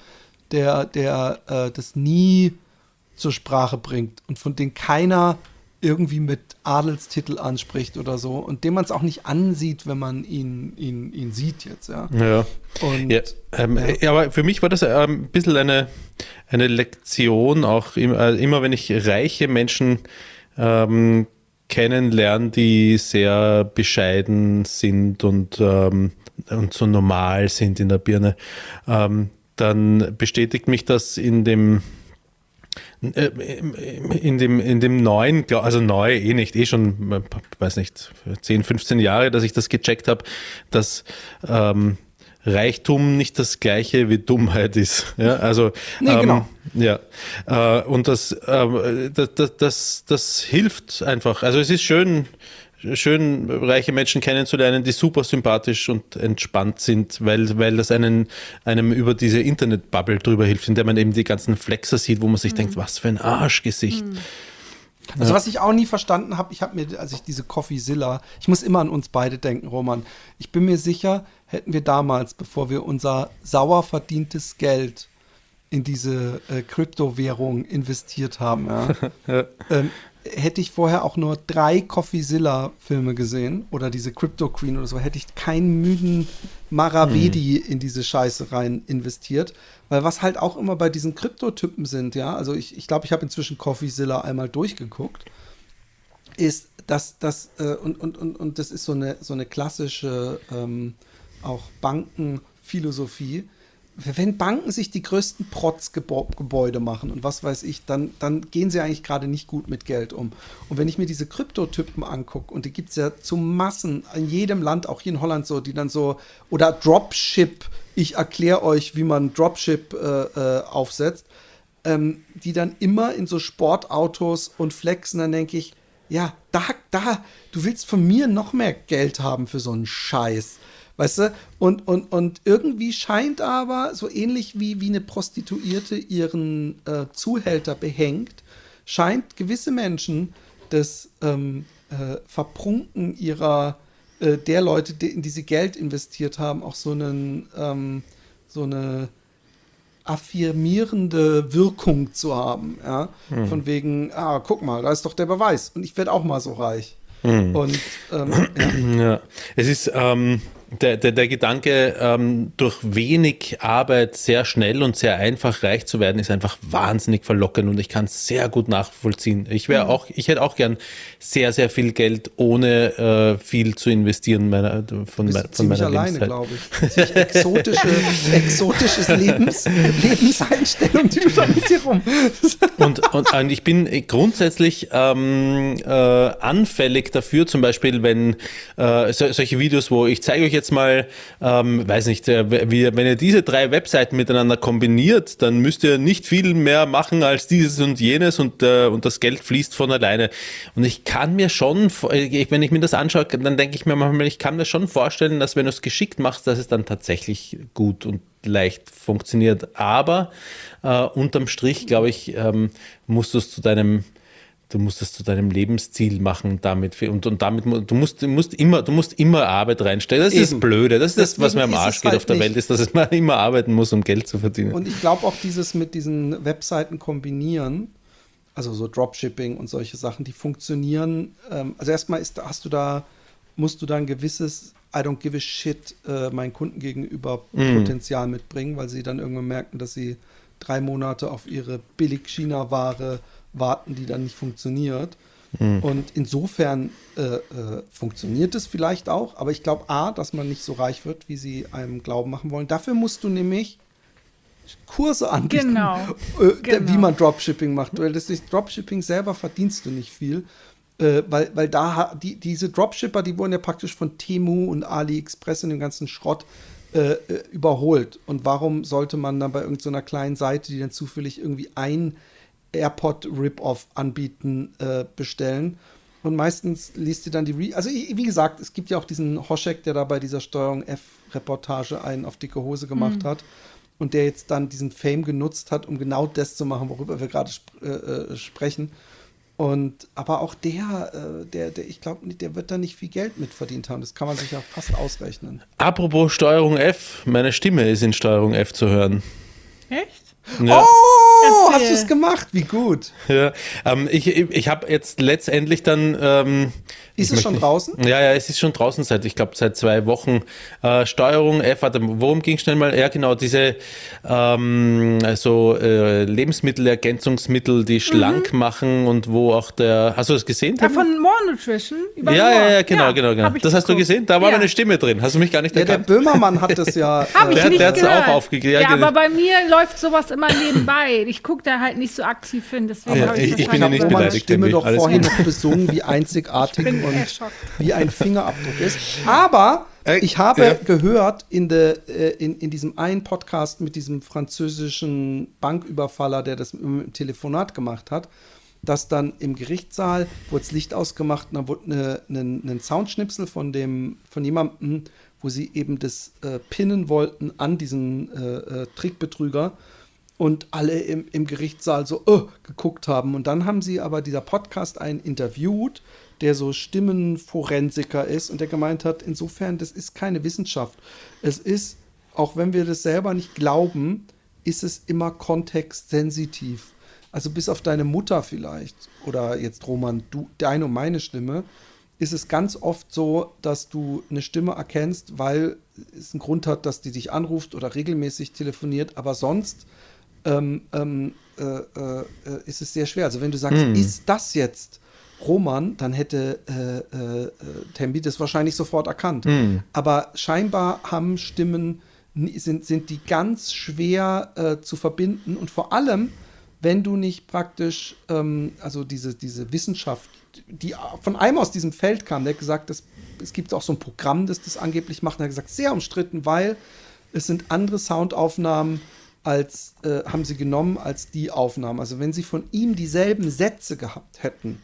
der, der äh, das nie zur Sprache bringt und von dem keiner irgendwie mit Adelstitel anspricht oder so und dem man es auch nicht ansieht, wenn man ihn, ihn, ihn sieht jetzt, ja. Ja. Und Ja, ähm, ja, aber für mich war das ähm, ein bisschen eine, eine Lektion, auch äh, immer wenn ich reiche Menschen ähm, kennenlerne, die sehr bescheiden sind und, ähm, und so normal sind in der Birne, ähm, dann bestätigt mich das in dem in dem, in dem neuen, also neu eh nicht, eh schon, äh, weiß nicht, 10, 15 Jahre, dass ich das gecheckt habe, dass ähm, Reichtum nicht das gleiche wie Dummheit ist. Ja, also, Nee, ähm, genau. Ja, äh, und das, das, das, das, das hilft einfach. Also es ist schön, schön reiche Menschen kennenzulernen, die super sympathisch und entspannt sind, weil, weil das einen, einem über diese Internetbubble drüber hilft, in der man eben die ganzen Flexer sieht, wo man sich denkt, was für ein Arschgesicht. Also was ich auch nie verstanden habe, ich habe mir, als ich diese Coffeezilla, ich muss immer an uns beide denken, Roman. Ich bin mir sicher, hätten wir damals, bevor wir unser sauer verdientes Geld in diese äh, Kryptowährung investiert haben, ja, ähm, hätte ich vorher auch nur drei Coffeezilla-Filme gesehen oder diese Crypto Queen oder so, hätte ich keinen müden Maravedi in diese Scheiße rein investiert. Weil was halt auch immer bei diesen Kryptotypen sind, ja, also ich glaube, ich, glaub, ich habe inzwischen Coffeezilla einmal durchgeguckt, ist, dass das, äh, und, und, und, und das ist so eine, so eine klassische ähm, auch Bankenphilosophie. Wenn Banken sich die größten Protzgebäude machen und was weiß ich, dann, dann gehen sie eigentlich gerade nicht gut mit Geld um. Und wenn ich mir diese Kryptotypen angucke, und die gibt es ja zu Massen in jedem Land, auch hier in Holland so, die dann so, oder Dropship, ich erkläre euch, wie man Dropship äh, äh, aufsetzt, ähm, die dann immer in so Sportautos und flexen, dann denke ich, ja, da, da, du willst von mir noch mehr Geld haben für so einen Scheiß. Weißt du? Und, und, und irgendwie scheint aber, so ähnlich wie, wie eine Prostituierte ihren äh, Zuhälter behängt, scheint gewisse Menschen das ähm, äh, Verprunken ihrer, äh, der Leute, die, in die sie Geld investiert haben, auch so einen, ähm, so eine affirmierende Wirkung zu haben. Ja? Von wegen, ah, guck mal, da ist doch der Beweis. Und ich werde auch mal so reich. Und ähm, ja. Ja, es ist ähm, der, der, der Gedanke, ähm, durch wenig Arbeit sehr schnell und sehr einfach reich zu werden, ist einfach wahnsinnig verlockend und ich kann es sehr gut nachvollziehen. Ich wäre auch, ich hätte auch gern sehr, sehr viel Geld, ohne äh, viel zu investieren meiner, von, bist me- von meiner alleine, glaube ich. Exotische, exotisches Lebens, Lebenseinstellung, die du da mit dir rum. Und, und, und ich bin grundsätzlich ähm, äh, anfällig dafür, zum Beispiel, wenn äh, so, solche Videos, wo ich zeige euch jetzt mal, ähm, weiß nicht, äh, wie, wenn ihr diese drei Webseiten miteinander kombiniert, dann müsst ihr nicht viel mehr machen als dieses und jenes und, äh, und das Geld fließt von alleine. Und ich kann mir schon, äh, wenn ich mir das anschaue, dann denke ich mir manchmal, ich kann mir schon vorstellen, dass wenn du es geschickt machst, dass es dann tatsächlich gut und leicht funktioniert. Aber äh, unterm Strich, glaube ich, ähm, musst du es zu deinem Du musst es zu deinem Lebensziel machen damit und, und damit du musst, du musst immer du musst immer Arbeit reinstellen. Das ist das Eben. Blöde. Das ist das, was mir am Arsch geht halt auf der nicht- Welt, ist, dass man immer arbeiten muss, um Geld zu verdienen. Und ich glaube auch dieses mit diesen Webseiten kombinieren, also so Dropshipping und solche Sachen, die funktionieren. Ähm, also erstmal ist, hast du da, musst du da ein gewisses I don't give a shit äh, meinen Kunden gegenüber Potenzial mitbringen, weil sie dann irgendwann merken, dass sie drei Monate auf ihre Billig-China-Ware warten, die dann nicht funktioniert. Und insofern äh, äh, funktioniert es vielleicht auch, aber ich glaube A, dass man nicht so reich wird, wie sie einem glauben machen wollen. Dafür musst du nämlich Kurse anbieten, Genau. äh, Genau. wie man Dropshipping macht. Weil das durch Dropshipping selber verdienst du nicht viel. Äh, weil, weil da die, diese Dropshipper, die wurden ja praktisch von Temu und AliExpress und dem ganzen Schrott äh, äh, überholt. Und warum sollte man dann bei irgendeiner kleinen Seite, die dann zufällig irgendwie ein AirPod-Rip-Off anbieten, äh, bestellen? Und meistens liest ihr dann die Re Also, wie gesagt, es gibt ja auch diesen Hoschek, der da bei dieser Steuerung F-Reportage einen auf dicke Hose gemacht hat und der jetzt dann diesen Fame genutzt hat, um genau das zu machen, worüber wir gerade sp äh, äh, sprechen. Und aber auch der, äh, der, der, ich glaube, der wird da nicht viel Geld mitverdient haben. Das kann man sich ja fast ausrechnen. Apropos Steuerung F, meine Stimme ist in Steuerung F zu hören. Echt? Ja. Oh, Erzähl. hast du es gemacht? Wie gut. Ja, ähm, ich ich, habe jetzt letztendlich dann. Ähm, Ist es schon möchte- draußen? Ja, ja, es ist schon draußen seit, ich glaube, seit zwei Wochen. Äh, Steuerung F, warte, worum ging schnell mal? Ja, genau, diese ähm, also, äh, Lebensmittelergänzungsmittel, die schlank machen und wo auch der. Hast du das gesehen? Ja, von More Nutrition. über ja, More. ja, ja, genau, genau, genau. ich Das hast du gesehen? Da war ja. meine Stimme drin. Hast du mich gar nicht Ja, der? Böhmermann hat das ja. Hab ich Der hat- nicht der hat's gehört. auch aufgegeben. Ja, Ja, genau. aber bei mir läuft sowas immer nebenbei. Ich gucke da halt nicht so aktiv hin, deswegen Ja, habe ich ich- ich bin ja nicht beleidigt, Stimme doch Alles vorhin gut. noch besungen, wie einzigartig und wie ein Fingerabdruck ist. Aber Äh, ich habe ja. gehört in, der, äh, in, in diesem einen Podcast mit diesem französischen Banküberfaller, der das im Telefonat gemacht hat, dass dann im Gerichtssaal wurde das Licht ausgemacht und dann wurde eine, eine, ein Soundschnipsel von, dem, von jemandem, wo sie eben das äh, pinnen wollten an diesen äh, äh, Trickbetrüger und alle im, im Gerichtssaal so äh, geguckt haben. Und dann haben sie aber dieser Podcast einen interviewt, der so Stimmenforensiker ist und der gemeint hat, insofern, das ist keine Wissenschaft. Es ist, auch wenn wir das selber nicht glauben, ist es immer kontextsensitiv. Also bis auf deine Mutter vielleicht oder jetzt Roman, du, deine und meine Stimme, ist es ganz oft so, dass du eine Stimme erkennst, weil es einen Grund hat, dass die dich anruft oder regelmäßig telefoniert, aber sonst ähm, ähm, äh, äh, ist es sehr schwer. Also wenn du sagst, ist das jetzt Roman, dann hätte äh, äh, Tembi das wahrscheinlich sofort erkannt. Aber scheinbar haben Stimmen, sind, sind die ganz schwer äh, zu verbinden und vor allem, wenn du nicht praktisch, ähm, also diese, diese Wissenschaft, die von einem aus diesem Feld kam, der hat gesagt, das, es gibt auch so ein Programm, das das angeblich macht, und er hat gesagt, sehr umstritten, weil es sind andere Soundaufnahmen als, äh, haben sie genommen als die Aufnahmen. Also wenn sie von ihm dieselben Sätze gehabt hätten,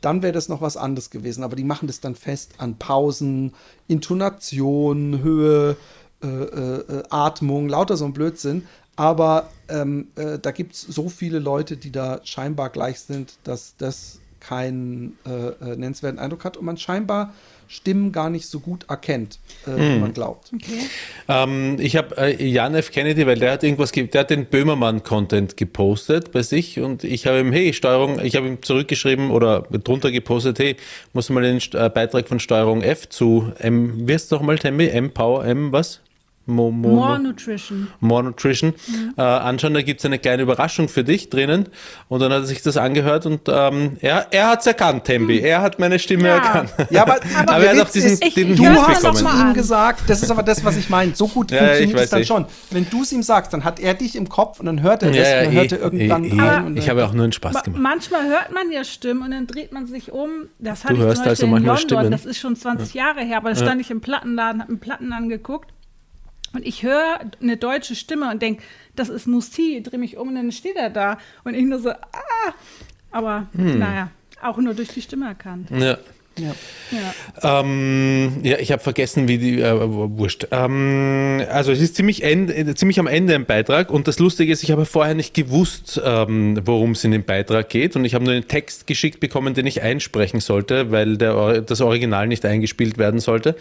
dann wäre das noch was anderes gewesen. Aber die machen das dann fest an Pausen, Intonation, Höhe, äh, äh, äh, Atmung, lauter so ein Blödsinn. Aber ähm, äh, da gibt es so viele Leute, die da scheinbar gleich sind, dass das keinen äh, äh, nennenswerten Eindruck hat und man scheinbar Stimmen gar nicht so gut erkennt, äh, wie Mhm. man glaubt. Okay. Ähm, ich habe äh, Jan F. Kennedy, weil der hat irgendwas, ge- der hat den Böhmermann-Content gepostet bei sich und ich habe ihm, hey, Steuerung, ich habe ihm zurückgeschrieben oder drunter gepostet, hey, muss mal den St- äh, Beitrag von Steuerung F zu M, wie heißt es nochmal, Tembi? M, Power, M, was? Mo, Mo, More Nutrition. More Nutrition äh, anschauen. Da gibt es eine kleine Überraschung für dich drinnen. Und dann hat er sich das angehört und ähm, er, er hat es erkannt, Tembi. Er hat meine Stimme Ja. erkannt. Ja, aber, Aber der er hat auch diesen, ist, Ich- den Du hast mal ihm gesagt, das ist aber das, was ich meine. So gut Ja, funktioniert ich es weiß dann eh. schon. Wenn du es ihm sagst, dann hat er dich im Kopf und dann hört er das Ja, und dann ja, hört eh, er irgendwann eh, eh. rein. Und Ich habe auch nur einen Spaß Ma gemacht. manchmal hört man ja Stimmen und dann dreht man sich um. Das hatte Du ich hörst zum Beispiel also in manchmal London. Stimmen. Das ist schon 20 Jahre her, aber da stand ich im Plattenladen, habe mir Platten angeguckt und ich höre eine deutsche Stimme und denke, das ist Musti. Drehe mich um und dann steht er da und ich nur so, ah. Aber Hm. naja, auch nur durch die Stimme erkannt. Ja. Ja. Ja. Ähm, ja, ich habe vergessen, wie die, äh, wurscht. Ähm, also es ist ziemlich, end, äh, ziemlich am Ende im Beitrag und das Lustige ist, ich habe vorher nicht gewusst, ähm, worum es in dem Beitrag geht und ich habe nur einen Text geschickt bekommen, den ich einsprechen sollte, weil der, das Original nicht eingespielt werden sollte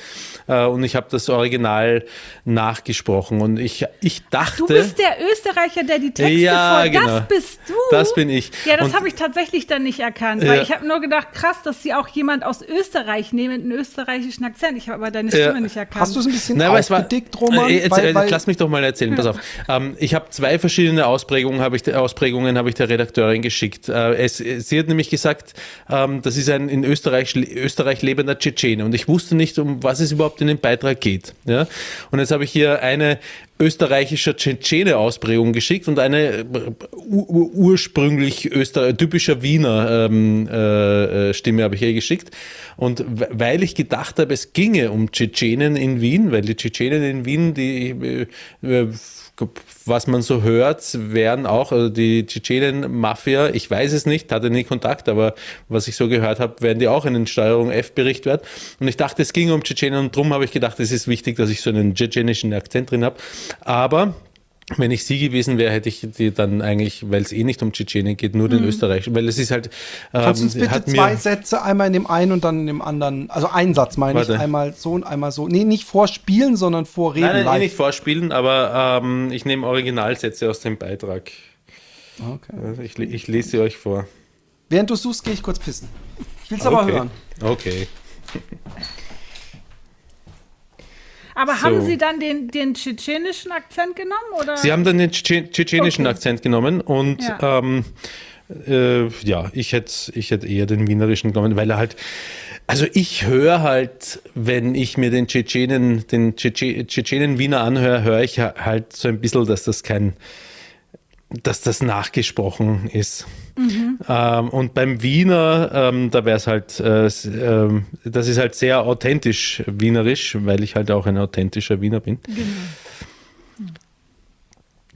äh, und ich habe das Original nachgesprochen und ich, ich dachte... Du bist der Österreicher, der die Texte Ja, vor. genau. Das bist du. Das bin ich. Ja, das habe ich tatsächlich dann nicht erkannt, Ja. weil ich habe nur gedacht, krass, dass sie auch jemand aus Österreich nehmen mit einem österreichischen Akzent. Ich habe aber deine Stimme Ja. nicht erkannt. Hast du es ein bisschen Na, aber es war, aufgedickt, Roman? Äh, jetzt, Weil- äh, weil- lass mich doch mal erzählen, pass auf. Ähm, ich habe zwei verschiedene Ausprägungen, habe ich, der- Ausprägungen habe ich der Redakteurin geschickt. Äh, es, sie hat nämlich gesagt, ähm, das ist ein in Österreich, Österreich lebender Tschetschene und ich wusste nicht, um was es überhaupt in dem Beitrag geht. Ja? Und jetzt habe ich hier eine österreichischer Tschetschene Ausprägung geschickt und eine äh, ur ur- ursprünglich Öster typischer Wiener ähm, äh, äh, Stimme habe ich ihr geschickt. Und we- weil ich gedacht habe, es ginge um Tschetschenen in Wien, weil die Tschetschenen in Wien, die äh, was man so hört, wären auch also die Tschetschenen-Mafia, ich weiß es nicht, hatte nie Kontakt, aber was ich so gehört habe, werden die auch in den Steuerung F-Bericht wert. Und ich dachte, es ging um Tschetschenen und darum habe ich gedacht, es ist wichtig, dass ich so einen tschetschenischen Akzent drin habe. Aber wenn ich sie gewesen wäre, hätte ich die dann eigentlich, weil es eh nicht um Tschetschenen geht, nur den Österreich, weil es ist halt. Ähm, Kannst du uns bitte zwei Sätze, einmal in dem einen und dann in dem anderen, also einen Satz meine ich, Warte. einmal so und einmal so. Nee, nicht vorspielen, sondern vorreden Nein, nein, live. nicht vorspielen, aber ähm, ich nehme Originalsätze aus dem Beitrag. Okay. Also ich, ich lese sie euch vor. Während du suchst, gehe ich kurz pissen. Ich will es aber okay. hören. Okay. Aber So. haben sie dann den, den tschetschenischen Akzent genommen? Oder? Sie haben dann den tsche- tschetschenischen Okay. Akzent genommen und Ja. ähm, äh, ja, ich hätte ich hätt eher den wienerischen genommen, weil er halt, also ich höre halt, wenn ich mir den Tschetschenen, den Tschetsche- Tschetschenen-Wiener anhöre, höre ich ha- halt so ein bisschen, dass das kein, dass das nachgesprochen ist. Ähm, und beim Wiener, ähm, da wäre es halt, äh, ähm, das ist halt sehr authentisch wienerisch, weil ich halt auch ein authentischer Wiener bin.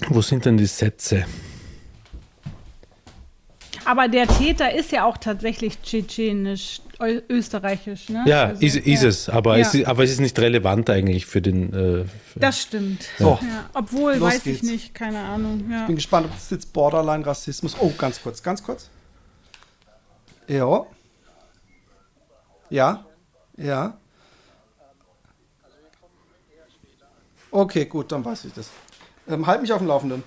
Wo sind denn die Sätze? Aber der Täter ist ja auch tatsächlich tschetschenisch, österreichisch, ne? Ja, Also, ist, ist ja. es, aber, Ja. es ist, aber es ist nicht relevant eigentlich für den. Äh, für Das stimmt. So. Ja. Obwohl, Los weiß geht's. ich nicht, keine Ahnung. Ja. Bin gespannt, ob das jetzt Borderline Rassismus. Oh, ganz kurz, ganz kurz. Ja. Ja. Ja. Okay, gut, dann weiß ich das. Ähm, halt mich auf dem Laufenden.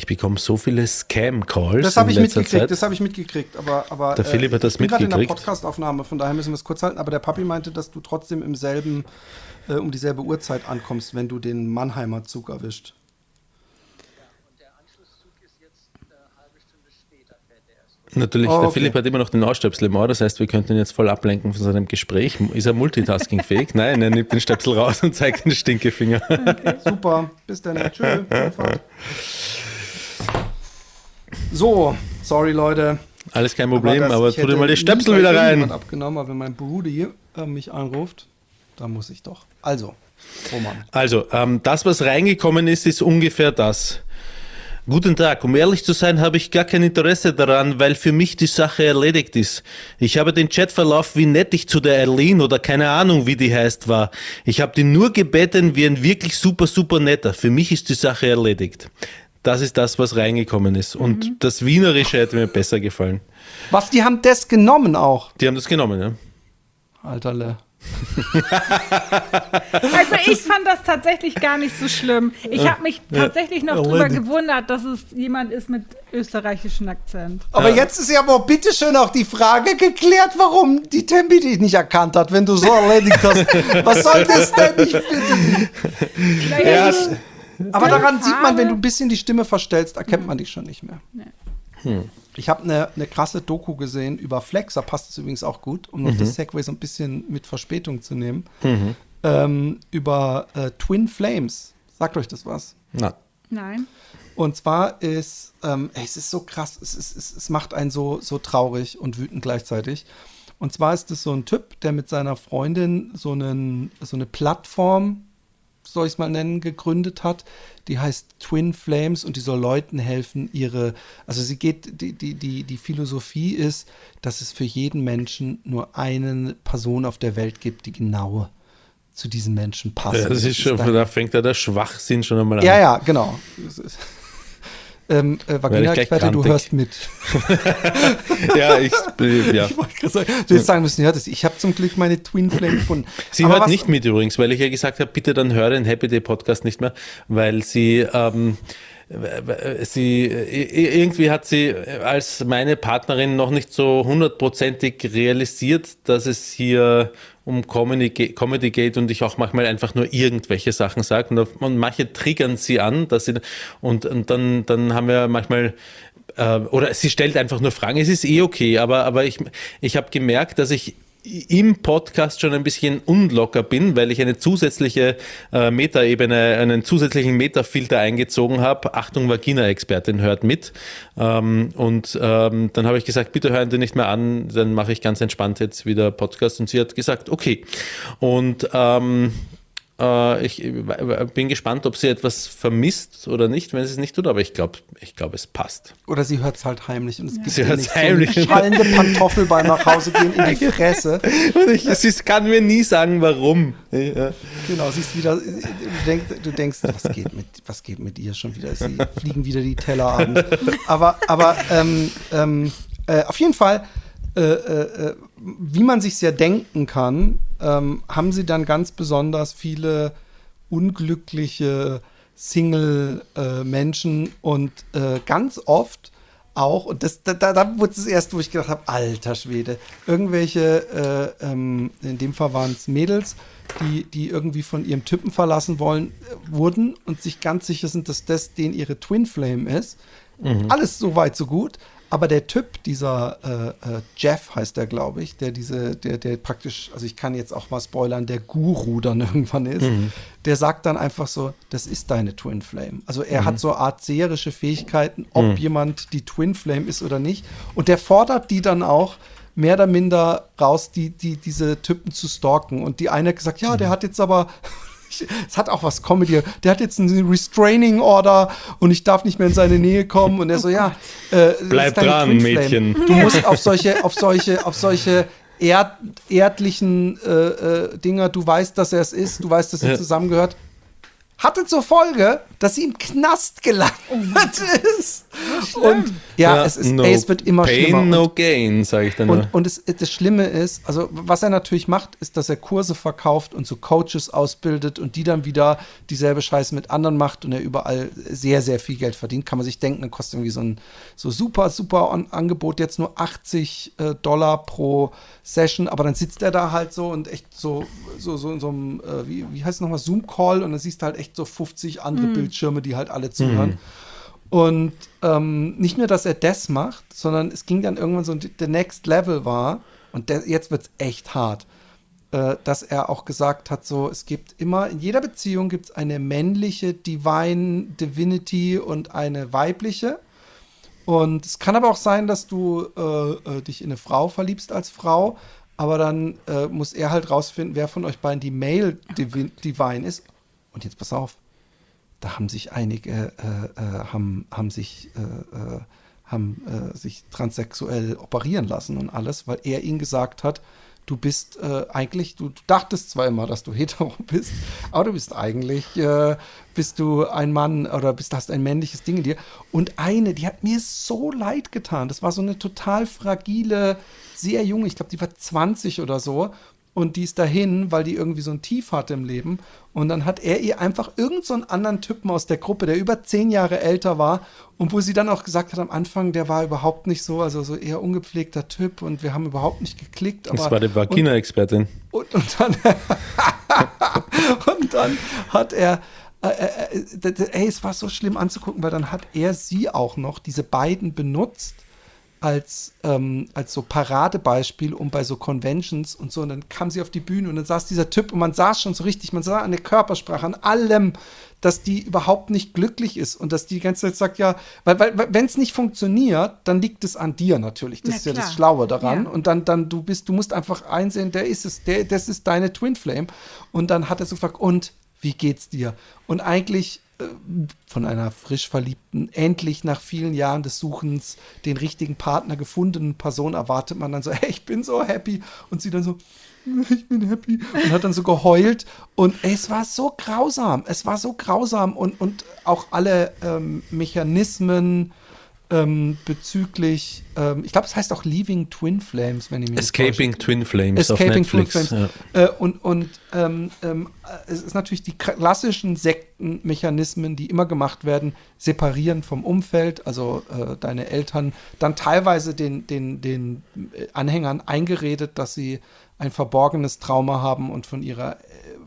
Ich bekomme so viele Scam-Calls. Das habe ich mitgekriegt, Zeit. das habe ich mitgekriegt, aber, aber Der Philipp hat das ich bin gerade in der mitgekriegt. Podcastaufnahme, von daher müssen wir es kurz halten, aber der Papi meinte, dass du trotzdem im selben, äh, um dieselbe Uhrzeit ankommst, wenn du den Mannheimer Zug erwischt. Natürlich, Oh, der okay. Philipp hat immer noch den Ohrstöpsel im Ohr, das heißt, wir könnten ihn jetzt voll ablenken von seinem Gespräch. Ist er multitaskingfähig? Nein, er nimmt den Stöpsel raus und zeigt den Stinkefinger. Super, bis dann. Tschö. So, sorry Leute. Alles kein Problem, aber, ich tu dir mal die Stöpsel wieder rein. abgenommen, aber wenn mein Bruder hier äh, mich anruft, dann muss ich doch. Also, Roman. Also, ähm, das, was reingekommen ist, ist ungefähr das. Guten Tag, um ehrlich zu sein, habe ich gar kein Interesse daran, weil für mich die Sache erledigt ist. Ich habe den Chatverlauf, wie nett ich zu der Erlin oder keine Ahnung, wie die heißt, war. Ich habe die nur gebeten wie ein wirklich super, super netter. Für mich ist die Sache erledigt. Das ist das, was reingekommen ist. Und das Wienerische hätte mir besser gefallen. Was, die haben das genommen auch? Die haben das genommen, ja. Alterle. Also ich fand das tatsächlich gar nicht so schlimm. Ich habe mich tatsächlich noch drüber gewundert, dass es jemand ist mit österreichischem Akzent. Aber jetzt ist ja aber bitteschön auch die Frage geklärt, warum die Tempi dich nicht erkannt hat, wenn du so erledigt hast. Was soll das denn? Ich bitte. Naja, die- Aber Deine daran sieht man, wenn du ein bisschen die Stimme verstellst, erkennt man dich schon nicht mehr. Ich habe eine ne krasse Doku gesehen über Flex, da passt es übrigens auch gut, um noch das Segway so ein bisschen mit Verspätung zu nehmen. Ähm, über äh, Twin Flames. Sagt euch das was? Na, Nein. Und zwar ist, ähm, ey, es ist so krass, es, ist, es, es macht einen so, so traurig und wütend gleichzeitig. Und zwar ist es so ein Typ, der mit seiner Freundin so, einen, so eine Plattform, soll ich es mal nennen, gegründet hat. Die heißt Twin Flames und die soll Leuten helfen, ihre, also sie geht, die, die, die, die Philosophie ist, dass es für jeden Menschen nur eine Person auf der Welt gibt, die genau zu diesem Menschen passt. ja, das ist schon, da fängt ja der Schwachsinn schon einmal an. ja, ja, genau. Ähm, äh, Vagina-Experte, du hörst mit. ja, ich, ja. Ich wollte gerade sagen, du hättest sagen müssen, ja, das, ich habe zum Glück meine Twin Flame gefunden. Sie Aber hört was- nicht mit übrigens, weil ich ja gesagt habe, bitte dann höre den Happy Day Podcast nicht mehr, weil sie, ähm, sie irgendwie hat sie als meine Partnerin noch nicht so hundertprozentig realisiert, dass es hier um Comedy, Comedy geht und ich auch manchmal einfach nur irgendwelche Sachen sage und, und manche triggern sie an, dass sie und, und dann, dann haben wir manchmal äh, oder sie stellt einfach nur Fragen. Es ist eh okay, aber, aber ich, ich habe gemerkt, dass ich im Podcast schon ein bisschen unlocker bin, weil ich eine zusätzliche äh, Metaebene, einen zusätzlichen Metafilter eingezogen habe. Achtung, Vagina-Expertin hört mit. Ähm, und ähm, dann habe ich gesagt, bitte hören Sie nicht mehr an, dann mache ich ganz entspannt jetzt wieder Podcast. Und sie hat gesagt, okay. Und ähm, äh, ich äh, bin gespannt, ob sie etwas vermisst oder nicht, wenn sie es nicht tut, aber ich glaube, ich glaube, es passt. Oder sie hört es halt heimlich und es gibt Sie nicht heimlich. so eine schallende Pantoffel beim Nachhausegehen in die Fresse. Und ich, sie kann mir nie sagen, warum. Ja. Genau, siehst wieder, du denkst, du denkst was, geht mit, was geht mit ihr schon wieder? Sie fliegen wieder die Teller abends. Aber, aber ähm, ähm, äh, auf jeden Fall, äh, äh, äh, wie man sich ja denken kann, ähm, haben sie dann ganz besonders viele unglückliche Single-Menschen und äh, ganz oft auch, und das, da, da, wurde es erst, wo ich gedacht habe, alter Schwede, irgendwelche, äh, ähm, in dem Fall waren es Mädels, die, die irgendwie von ihrem Typen verlassen wollen, äh, wurden und sich ganz sicher sind, dass das den ihre Twin Flame ist. Alles so weit, so gut. Aber der Typ, dieser äh, äh, Jeff heißt der, glaube ich, der diese, der, der praktisch, also ich kann jetzt auch mal spoilern, der Guru dann irgendwann ist, der sagt dann einfach so, das ist deine Twin Flame. Also er hat so Art seherische Fähigkeiten, ob jemand die Twin Flame ist oder nicht. Und der fordert die dann auch mehr oder minder raus, die, die, diese Typen zu stalken. Und die eine hat gesagt, ja, der hat jetzt aber es hat auch was Comedy. Der hat jetzt einen Restraining Order und ich darf nicht mehr in seine Nähe kommen. Und er so, ja, äh, das Bleib dran, Twin Flame. Mädchen. Du musst auf solche, auf solche, auf solche erd, erdlichen äh, äh, Dinger, du weißt, dass er es ist, du weißt, dass er Ja. zusammengehört. Hatte zur Folge, dass sie im Knast gelandet ist. Und ja, es, ist, no ey, es wird immer pain, schlimmer. no Und- gain, sage ich dann nur. und, und es, das Schlimme ist, also was er natürlich macht, ist, dass er Kurse verkauft und so Coaches ausbildet und die dann wieder dieselbe Scheiße mit anderen macht und er überall sehr, sehr viel Geld verdient. Kann man sich denken, dann kostet irgendwie so ein so super, super An Angebot jetzt nur 80 äh, Dollar pro Session, aber dann sitzt er da halt so und echt so, so, so in so einem, äh, wie, wie heißt es nochmal, Zoom-Call und dann siehst du halt echt so 50 andere Bildschirme, die halt alle zuhören. Und ähm, nicht nur, dass er das macht, sondern es ging dann irgendwann so, der Next Level war, und der, jetzt wird es echt hart, äh, dass er auch gesagt hat, so, es gibt immer, in jeder Beziehung gibt es eine männliche Divine Divinity und eine weibliche. Und es kann aber auch sein, dass du äh, äh, dich in eine Frau verliebst als Frau, aber dann äh, muss er halt rausfinden, wer von euch beiden die Male Divi Divine ist. Und jetzt pass auf, da haben sich einige äh, äh, haben, haben sich äh, äh, haben äh, sich transsexuell operieren lassen und alles, weil er ihnen gesagt hat, du bist äh, eigentlich, du, du dachtest zwar immer, dass du hetero bist, aber du bist eigentlich, äh, bist du ein Mann oder bist, hast ein männliches Ding in dir. Und eine, die hat mir so leid getan. Das war so eine total fragile, sehr junge, ich glaube, die war 20 oder so und die ist dahin, weil die irgendwie so ein Tief hatte im Leben. Und dann hat er ihr einfach irgendeinen so anderen Typen aus der Gruppe, der über zehn Jahre älter war und wo sie dann auch gesagt hat am Anfang, der war überhaupt nicht so, also so eher ungepflegter Typ und wir haben überhaupt nicht geklickt. das war die Vagina-Expertin. Und, und, dann, und dann hat er, äh, äh, äh, ey, es war so schlimm anzugucken, weil dann hat er sie auch noch, diese beiden benutzt als, ähm, als so Paradebeispiel, um bei so Conventions und so, und dann kam sie auf die Bühne und dann saß dieser Typ und man sah schon so richtig, man sah an der Körpersprache, an allem, dass die überhaupt nicht glücklich ist und dass die die ganze Zeit sagt, ja, weil, weil wenn es nicht funktioniert, dann liegt es an dir natürlich. Das Na ist ja das klar. Schlaue daran. Ja. Und dann, dann du bist, du musst einfach einsehen, der ist es, der, das ist deine Twin Flame. Und dann hat er so gefragt, und wie geht's dir? Und eigentlich von einer frisch verliebten, endlich nach vielen Jahren des Suchens den richtigen Partner gefundenen Person erwartet man dann so, hey, ich bin so happy. Und sie dann so, ich bin happy. Und hat dann so geheult. Und es war so grausam. Es war so grausam. Und, und auch alle ähm, Mechanismen ähm, bezüglich, ähm, ich glaube, es heißt auch Leaving Twin Flames, wenn ich mich. Escaping Twin Flames Escaping auf Netflix. Twin Flames. Äh, und und ähm, ähm, äh, es ist natürlich die klassischen Sektenmechanismen, die immer gemacht werden, separieren vom Umfeld, also äh, deine Eltern, dann teilweise den, den, den Anhängern eingeredet, dass sie ein verborgenes Trauma haben und von ihrer äh,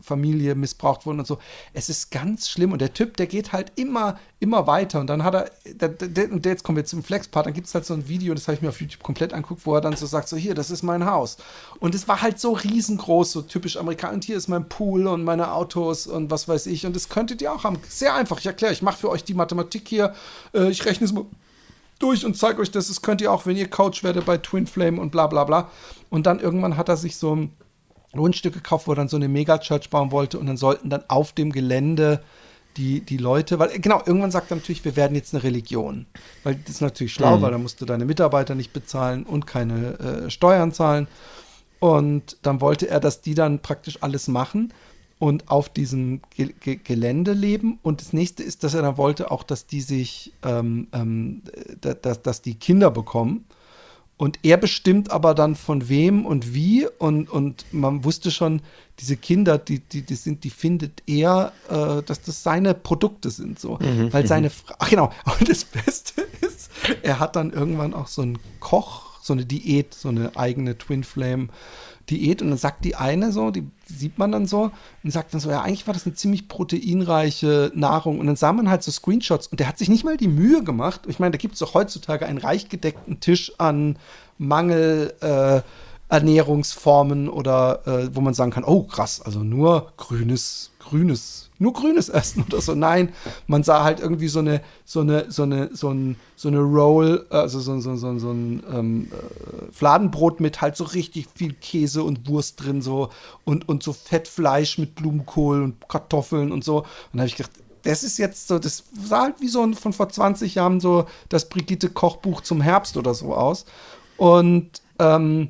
Familie missbraucht wurden und so. Es ist ganz schlimm und der Typ, der geht halt immer, immer weiter und dann hat er, der, der, und jetzt kommen wir zum Flex-Part, dann gibt es halt so ein Video, das habe ich mir auf YouTube komplett anguckt, wo er dann so sagt, so hier, das ist mein Haus. Und es war halt so riesengroß, so typisch amerikanisch. Und hier ist mein Pool und meine Autos und was weiß ich. Und das könntet ihr auch haben. Sehr einfach, ich erkläre, ich mache für euch die Mathematik hier, äh, ich rechne es mal durch und zeige euch das. Das könnt ihr auch, wenn ihr Coach werdet bei Twin Flame und bla bla bla. Und dann irgendwann hat er sich so ein Grundstück gekauft, wo er dann so eine Mega-Church bauen wollte und dann sollten dann auf dem Gelände die, die Leute, weil genau, irgendwann sagt er natürlich, wir werden jetzt eine Religion. Weil das ist natürlich schlau, weil da musst du deine Mitarbeiter nicht bezahlen und keine äh, Steuern zahlen. Und dann wollte er, dass die dann praktisch alles machen und auf diesem Ge Ge Gelände leben. Und das nächste ist, dass er dann wollte auch, dass die sich, ähm, ähm, da- dass, dass die Kinder bekommen. Und er bestimmt aber dann von wem und wie. Und, und man wusste schon, diese Kinder, die, die, die sind, die findet er, äh, dass das seine Produkte sind. So. Weil seine Frau. Ach genau. Und das Beste ist, er hat dann irgendwann auch so einen Koch, so eine Diät, so eine eigene Twin Flame. Diät und dann sagt die eine so, die sieht man dann so und sagt dann so, ja, eigentlich war das eine ziemlich proteinreiche Nahrung und dann sah man halt so Screenshots und der hat sich nicht mal die Mühe gemacht. Ich meine, da gibt es doch heutzutage einen reich gedeckten Tisch an Mangel äh, Ernährungsformen oder äh, wo man sagen kann, oh krass, also nur grünes, grünes, nur grünes Essen oder so. Nein, man sah halt irgendwie so eine, so eine, so eine, so ein, so eine Roll, also so, so, so, so ein ähm, äh, Fladenbrot mit halt so richtig viel Käse und Wurst drin so und, und so Fettfleisch mit Blumenkohl und Kartoffeln und so. Und da habe ich gedacht, das ist jetzt so, das sah halt wie so ein, von vor 20 Jahren so das Brigitte Kochbuch zum Herbst oder so aus. Und, ähm,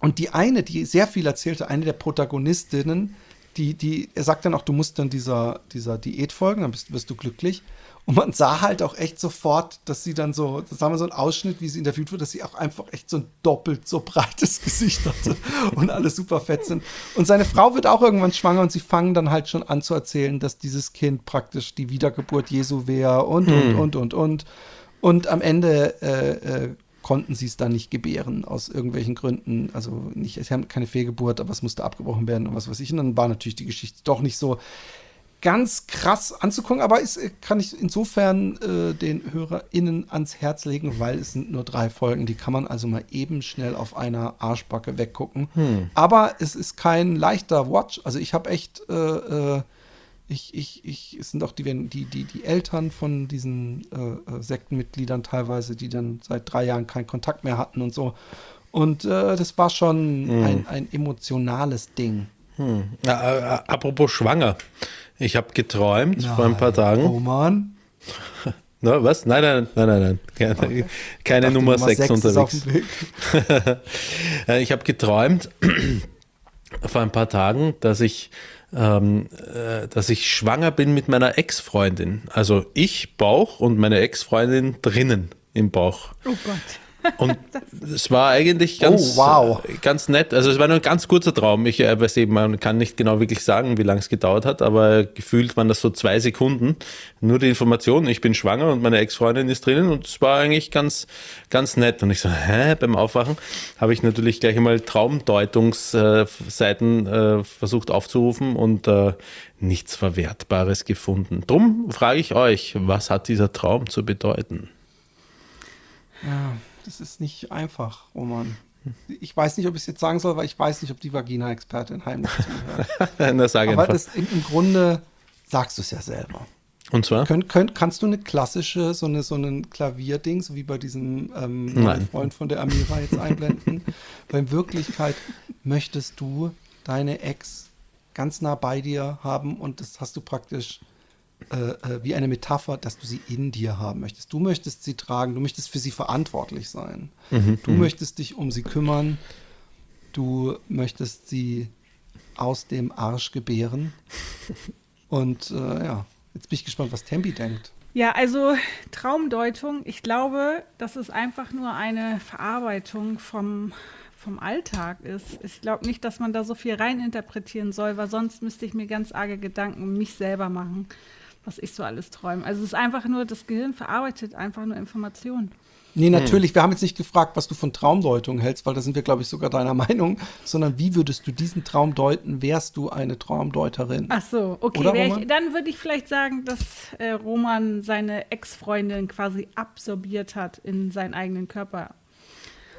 und die eine, die sehr viel erzählte, eine der Protagonistinnen, die, die, er sagt dann auch, du musst dann dieser, dieser Diät folgen, dann bist, wirst du glücklich. Und man sah halt auch echt sofort, dass sie dann so, das haben wir so einen Ausschnitt, wie sie interviewt wird, dass sie auch einfach echt so ein doppelt so breites Gesicht hatte und alle super fett sind. Und seine Frau wird auch irgendwann schwanger und sie fangen dann halt schon an zu erzählen, dass dieses Kind praktisch die Wiedergeburt Jesu wäre und, und, und, und, und. Und am Ende äh, äh, konnten sie es dann nicht gebären, aus irgendwelchen Gründen. Also nicht, sie haben keine Fehlgeburt, aber es musste abgebrochen werden und was weiß ich. Und dann war natürlich die Geschichte doch nicht so ganz krass anzugucken, aber ist, äh, kann ich insofern äh, den HörerInnen ans Herz legen, weil es sind nur drei Folgen, die kann man also mal eben schnell auf einer Arschbacke weggucken. Aber es ist kein leichter Watch. Also ich habe echt, äh, äh, ich, ich, ich, es sind auch die, die, die, die Eltern von diesen äh, äh, Sektenmitgliedern teilweise, die dann seit drei Jahren keinen Kontakt mehr hatten und so. Und äh, das war schon ein, ein emotionales Ding. Ja, äh, apropos schwanger. Ich habe geträumt vor ein paar Tagen. Oh Mann. Na, was? Nein, nein, nein, nein, nein. Keine, keine Dachte, Nummer 6 sechs ist auf unterwegs. Äh, Ich habe geträumt vor ein paar Tagen, dass ich, ähm, äh, dass ich schwanger bin mit meiner Ex-Freundin. Also ich Bauch und meine Ex-Freundin drinnen im Bauch. Oh Gott. Und es war eigentlich ganz, Oh, wow. ganz nett. Also es war nur ein ganz kurzer Traum. Ich äh, weiß eben, man kann nicht genau wirklich sagen, wie lange es gedauert hat, aber gefühlt waren das so zwei Sekunden. Nur die Information, ich bin schwanger und meine Ex-Freundin ist drinnen und es war eigentlich ganz, ganz nett. Und ich so, hä, beim Aufwachen habe ich natürlich gleich einmal Traumdeutungsseiten äh, versucht aufzurufen und äh, nichts Verwertbares gefunden. Drum frage ich euch, was hat dieser Traum zu bedeuten? Das ist nicht einfach, Roman. Ich weiß nicht, ob ich es jetzt sagen soll, weil ich weiß nicht, ob die Vagina-Expertin heimlich zuhört. Na, sag Aber das, im, im Grunde sagst du es ja selber. Und zwar? Könnt, könnt, kannst du eine klassische, so eine so ein Klavierding, so wie bei diesem ähm, Freund von der Amira jetzt einblenden? Weil in Wirklichkeit möchtest du deine Ex ganz nah bei dir haben und das hast du praktisch äh, äh, wie eine Metapher, dass du sie in dir haben möchtest. Du möchtest sie tragen, du möchtest für sie verantwortlich sein. du möchtest dich um sie kümmern, du möchtest sie aus dem Arsch gebären. Und äh, ja, jetzt bin ich gespannt, was Tembi denkt. Ja, also Traumdeutung, ich glaube, dass es einfach nur eine Verarbeitung vom, vom Alltag ist. Ich glaube nicht, dass man da so viel reininterpretieren soll, weil sonst müsste ich mir ganz arge Gedanken um mich selber machen, was ich so alles träume. Also es ist einfach nur, das Gehirn verarbeitet einfach nur Informationen. Nee, natürlich, wir haben jetzt nicht gefragt, was du von Traumdeutung hältst, weil da sind wir, glaube ich, sogar deiner Meinung, sondern wie würdest du diesen Traum deuten, wärst du eine Traumdeuterin? Ach so, okay. Ich, dann würde ich vielleicht sagen, dass äh, Roman seine Ex-Freundin quasi absorbiert hat in seinen eigenen Körper.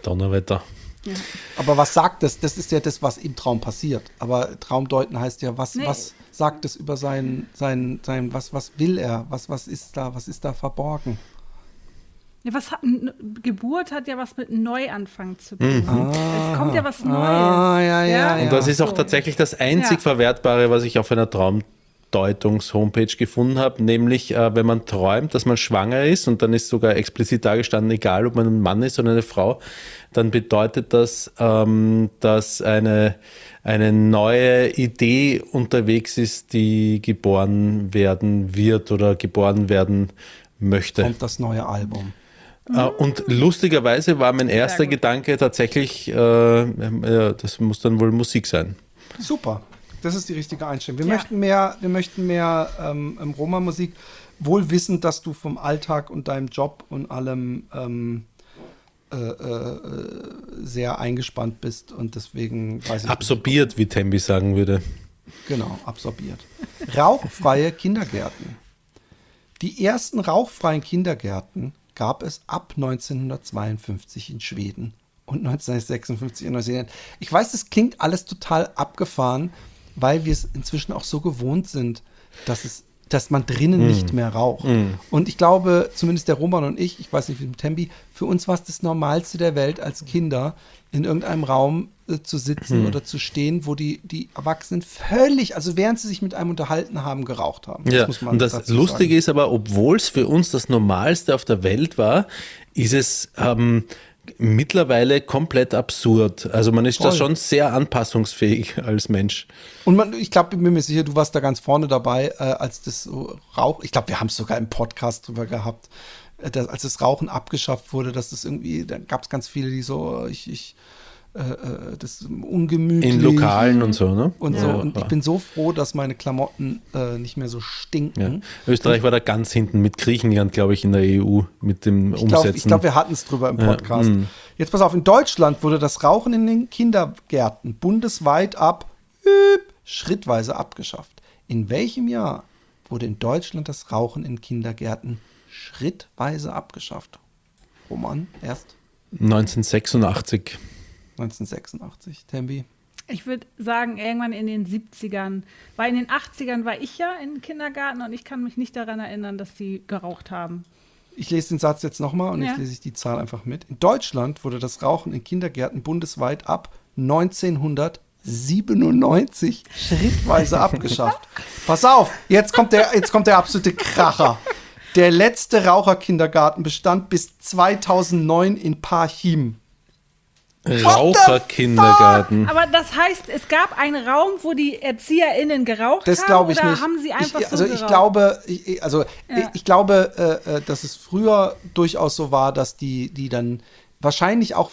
Donnerwetter. Ja. Aber was sagt das? Das ist ja das, was im Traum passiert. Aber Traumdeuten heißt ja, was, Nee. was sagt es über sein, sein, sein, was, was will er? Was, was ist da, was ist da verborgen? Ja, was hat, Geburt hat ja was mit Neuanfang zu tun. Mhm. Es kommt ja was Neues. Ah, ja, ja, ja. Und das ist auch so. tatsächlich das einzig Ja. Verwertbare, was ich auf einer Traumdeutungs-Homepage gefunden habe, nämlich äh, wenn man träumt, dass man schwanger ist und dann ist sogar explizit dargestanden, egal ob man ein Mann ist oder eine Frau, dann bedeutet das, ähm, dass eine, eine neue Idee unterwegs ist, die geboren werden wird oder geboren werden möchte. Kommt das neue Album. Äh, Und lustigerweise war mein erster. Gedanke tatsächlich, äh, äh, das muss dann wohl Musik sein. Super. Das ist die richtige Einstellung. Wir Ja. möchten mehr, wir möchten mehr ähm, ähm, Roma-Musik, wohl wissend, dass du vom Alltag und deinem Job und allem ähm, äh, äh, sehr eingespannt bist und deswegen weiß ich Absorbiert, wie Tembi sagen würde. Nicht, genau, absorbiert. Rauchfreie Kindergärten. Die ersten rauchfreien Kindergärten gab es ab 1952 in Schweden und 1956 in Neuseeland. Ich weiß, das klingt alles total abgefahren, weil wir es inzwischen auch so gewohnt sind, dass es dass man drinnen nicht mehr raucht. Und ich glaube, zumindest der Roman und ich, ich weiß nicht wie mit Tembi, für uns war es das Normalste der Welt als Kinder, in irgendeinem Raum äh, zu sitzen oder zu stehen, wo die, die Erwachsenen völlig, also während sie sich mit einem unterhalten haben, geraucht haben. Ja, muss man und das Lustige sagen. ist aber, obwohl es für uns das Normalste auf der Welt war, ist es ähm, mittlerweile komplett absurd. Also man ist da Voll. schon sehr anpassungsfähig als Mensch. Und man, ich glaube, ich bin mir sicher, du warst da ganz vorne dabei, äh, als das Rauch, ich glaube, wir haben es sogar im Podcast drüber gehabt, äh, dass, als das Rauchen abgeschafft wurde, dass das irgendwie, da gab es ganz viele, die so, ich, ich, äh, äh, das ungemütlich. In Lokalen und so, ne? Und so. Ja, Und ich ja. bin so froh, dass meine Klamotten äh, nicht mehr so stinken. Ja. Österreich war da ganz hinten mit Griechenland, glaube ich, in der EU mit dem Ich glaube, Umsetzen. glaub, wir hatten es drüber im Podcast. mm. Jetzt pass auf, in Deutschland wurde das Rauchen in den Kindergärten bundesweit ab schrittweise abgeschafft. In welchem Jahr wurde in Deutschland das Rauchen in Kindergärten schrittweise abgeschafft? Roman, erst 1986. 1986. Tembi. Ich würde sagen, irgendwann in den 70ern. Weil in den 80ern war ich ja im Kindergarten und ich kann mich nicht daran erinnern, dass die geraucht haben. Ich lese den Satz jetzt nochmal und Ja. jetzt lese ich die Zahl einfach mit. In Deutschland wurde das Rauchen in Kindergärten bundesweit ab 1997 schrittweise abgeschafft. Pass auf, jetzt kommt der, jetzt kommt der absolute Kracher. Der letzte Raucherkindergarten bestand bis 2009 in Parchim. Raucherkindergarten. Aber das heißt, es gab einen Raum, wo die ErzieherInnen geraucht Das haben? glaube ich oder nicht. haben sie einfach ich, so also ich geraucht? glaube, ich, also Ja. ich, ich glaube, äh, äh, dass es früher durchaus so war, dass die, die dann wahrscheinlich auch,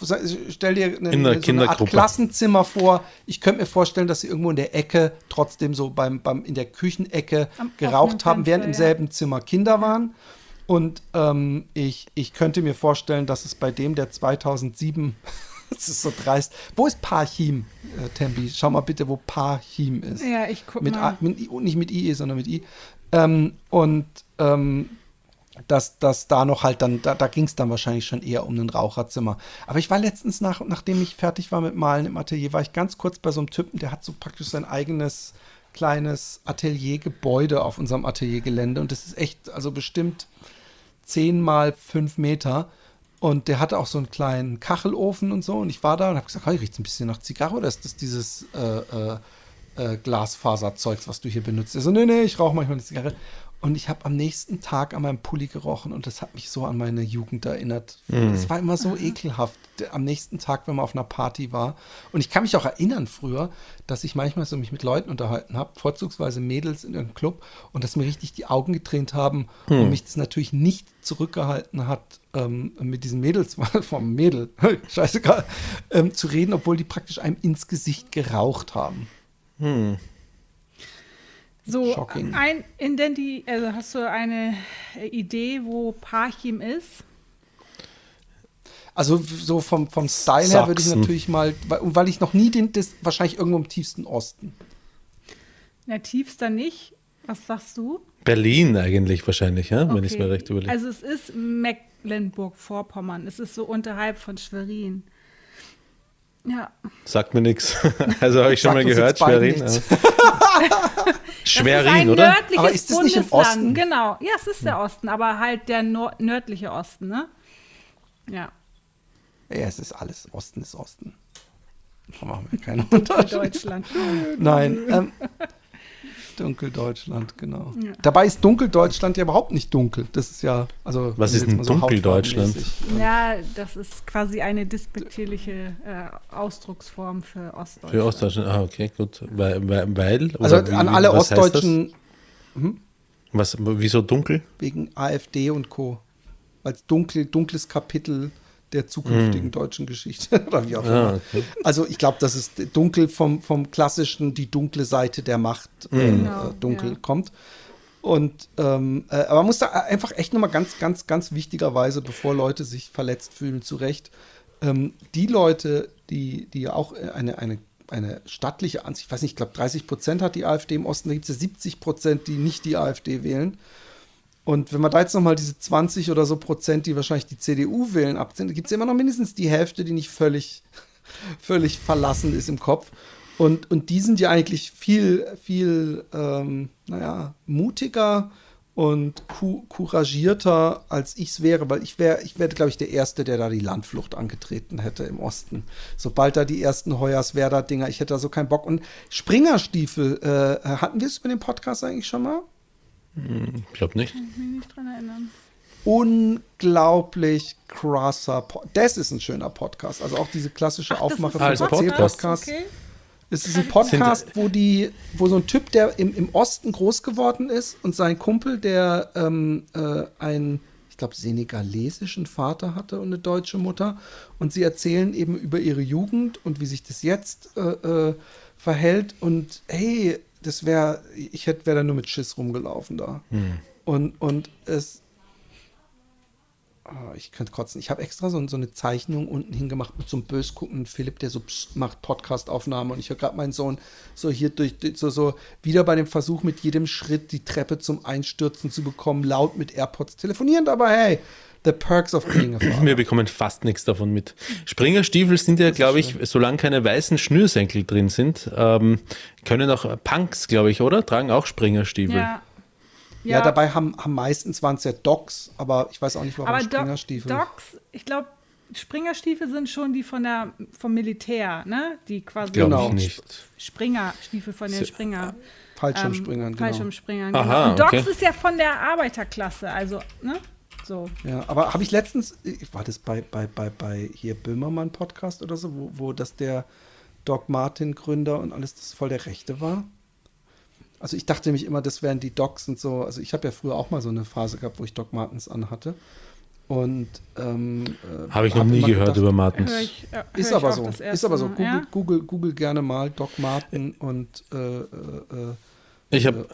stell dir eine, In der so eine Art. Klassenzimmer vor. Ich könnte mir vorstellen, dass sie irgendwo in der Ecke, trotzdem so beim, beim in der Küchenecke Am geraucht haben, während im Fenster, ja. selben Zimmer Kinder waren. Und ähm, ich, ich könnte mir vorstellen, dass es bei dem, der 2007, das ist so dreist, wo ist Parchim, äh, Tembi? Schau mal bitte, wo Parchim ist Ja, ich guck mit, mal. A, mit I, nicht mit IE, sondern mit I. Ähm, und ähm, dass, dass da noch halt dann, da, da ging es dann wahrscheinlich schon eher um ein Raucherzimmer. Aber ich war letztens, nach, nachdem ich fertig war mit Malen im Atelier, war ich ganz kurz bei so einem Typen, der hat so praktisch sein eigenes kleines Ateliergebäude auf unserem Ateliergelände und das ist echt, also bestimmt 10 mal 5 Meter. Und der hatte auch so einen kleinen Kachelofen und so. Und ich war da und habe gesagt, hey, riecht ein bisschen nach Zigarre oder ist das dieses äh, äh, äh, Glasfaserzeugs, was du hier benutzt? Er so, nee, nee, ich rauche manchmal eine Zigarre. Und ich habe am nächsten Tag an meinem Pulli gerochen und das hat mich so an meine Jugend erinnert. Es war immer so ekelhaft. Der- Am nächsten Tag, wenn man auf einer Party war. Und ich kann mich auch erinnern früher, dass ich manchmal so mich mit Leuten unterhalten habe, vorzugsweise Mädels in irgendeinem Club, und dass mir richtig die Augen getränt haben und mich das natürlich nicht zurückgehalten hat, ähm, mit diesen Mädels vom Mädel, scheißegal, ähm, zu reden, obwohl die praktisch einem ins Gesicht geraucht haben. So, Shocking. ein Identi also hast du eine äh, Idee, wo Parchim ist? Also so vom, vom Style her würde ich Sachsen. natürlich mal, weil, und weil ich noch nie den, das wahrscheinlich irgendwo im tiefsten Osten. Na, tiefster nicht. Was sagst du? Berlin eigentlich wahrscheinlich, ja? wenn ich es Okay. mir recht überlege. Also es ist Mecklenburg-Vorpommern. Es ist so unterhalb von Schwerin. Ja. Sagt mir nichts. Also habe ich schon Sagt mal gehört, Schwerin. ist Schwerin, ein oder? nördliches Aber ist das nicht im Bundesland. Osten? Genau. Ja, es ist der Osten, aber halt der nor nördliche Osten, ne? Ja. Ja, es ist alles, Osten ist Osten. Da machen wir keinen Unterschied. Deutschland. Nein, ähm, Dunkeldeutschland, genau. Dabei ist Dunkeldeutschland ja überhaupt nicht dunkel. Das ist ja, also. Was ist denn mal Dunkeldeutschland? Ja, das ist quasi eine despektierliche äh, Ausdrucksform für Ostdeutschland. Für Ostdeutschland. Ah, okay, gut. Weil, weil, weil Also an alle was? Ostdeutschen Was, wieso dunkel? wegen AfD und Co. Als dunkel, dunkles Kapitel der zukünftigen deutschen Geschichte oder wie auch immer. Ah, okay. Also ich glaube, dass es dunkel vom, vom klassischen, die dunkle Seite der Macht äh, Genau, dunkel ja. kommt. Und ähm, äh, aber man muss da einfach echt nochmal ganz, ganz, ganz wichtigerweise, bevor Leute sich verletzt fühlen, zurecht, ähm, die Leute, die, die auch äh, eine, eine, eine stattliche Ansicht, ich weiß nicht, ich glaube 30 Prozent hat die AfD im Osten, da gibt es ja 70 Prozent, die nicht die AfD wählen. Und wenn man da jetzt nochmal diese 20 oder so Prozent, die wahrscheinlich die CDU wählen, abziehen, gibt es immer noch mindestens die Hälfte, die nicht völlig, völlig verlassen ist im Kopf. Und, und die sind ja eigentlich viel, viel, ähm, naja, mutiger und couragierter, als ich es wäre, weil ich wäre, ich wäre, glaube ich, der Erste, der da die Landflucht angetreten hätte im Osten. Sobald da die ersten Hoyerswerda-Dinger, ich hätte da so keinen Bock. Und Springerstiefel, äh, hatten wir es über den Podcast eigentlich schon mal? Ich glaube nicht. Ich kann mich nicht dran erinnern. unglaublich krasser Pod Das ist ein schöner Podcast. Also auch diese klassische Ach, Aufmache vom Podcast? Podcast. Okay. Es ist ein Podcast, wo die, wo so ein Typ, der im, im Osten groß geworden ist und sein Kumpel, der ähm, äh, einen, ich glaube, senegalesischen Vater hatte und eine deutsche Mutter. Und sie erzählen eben über ihre Jugend und wie sich das jetzt äh, äh, verhält. Und hey, das wäre, ich hätte wäre da nur mit Schiss rumgelaufen da. Und, und es, Ah, ich könnte kotzen. Ich habe extra so, so eine Zeichnung unten hingemacht mit so einem bös guckenden Philipp, der so psst macht Podcast-Aufnahme. Und ich höre gerade meinen Sohn so hier durch, durch- so, so wieder bei dem Versuch, mit jedem Schritt die Treppe zum Einstürzen zu bekommen, laut mit AirPods telefonieren. Aber hey, the perks of being a father. Wir bekommen fast nichts davon mit. Springerstiefel sind ja, glaube ich, solange keine weißen Schnürsenkel drin sind, ähm, können auch Punks, glaube ich, oder? Tragen auch Springerstiefel. Ja. Ja, dabei haben, haben meistens waren es ja Docs, aber ich weiß auch nicht, warum Aber Do Springerstiefel. Docs, ich glaube, Springerstiefel sind schon die von der, vom Militär, ne? Die quasi Genau. ich nicht. Springerstiefel von den Springer. Fallschirmspringern, ähm, genau. Fallschirmspringern, genau. Aha, Und Docs okay. ist ja von der Arbeiterklasse, also, ne? So. Ja, aber habe ich letztens, ich- war das bei, bei, bei, bei hier Böhmermann Podcast oder so, wo, wo das der Doc Martin Gründer und alles das voll der Rechte war? Also ich dachte nämlich immer, das wären die Docs und so. Also ich habe ja früher auch mal so eine Phase gehabt, wo ich Doc Martens anhatte. Und ähm, äh, Habe ich noch hab nie gehört gedacht, über Martins. Hör ich, äh, hör Ist aber so. Ist aber so. Google, ja? Google, Google gerne mal Doc Marten und äh, äh, äh, Ich habe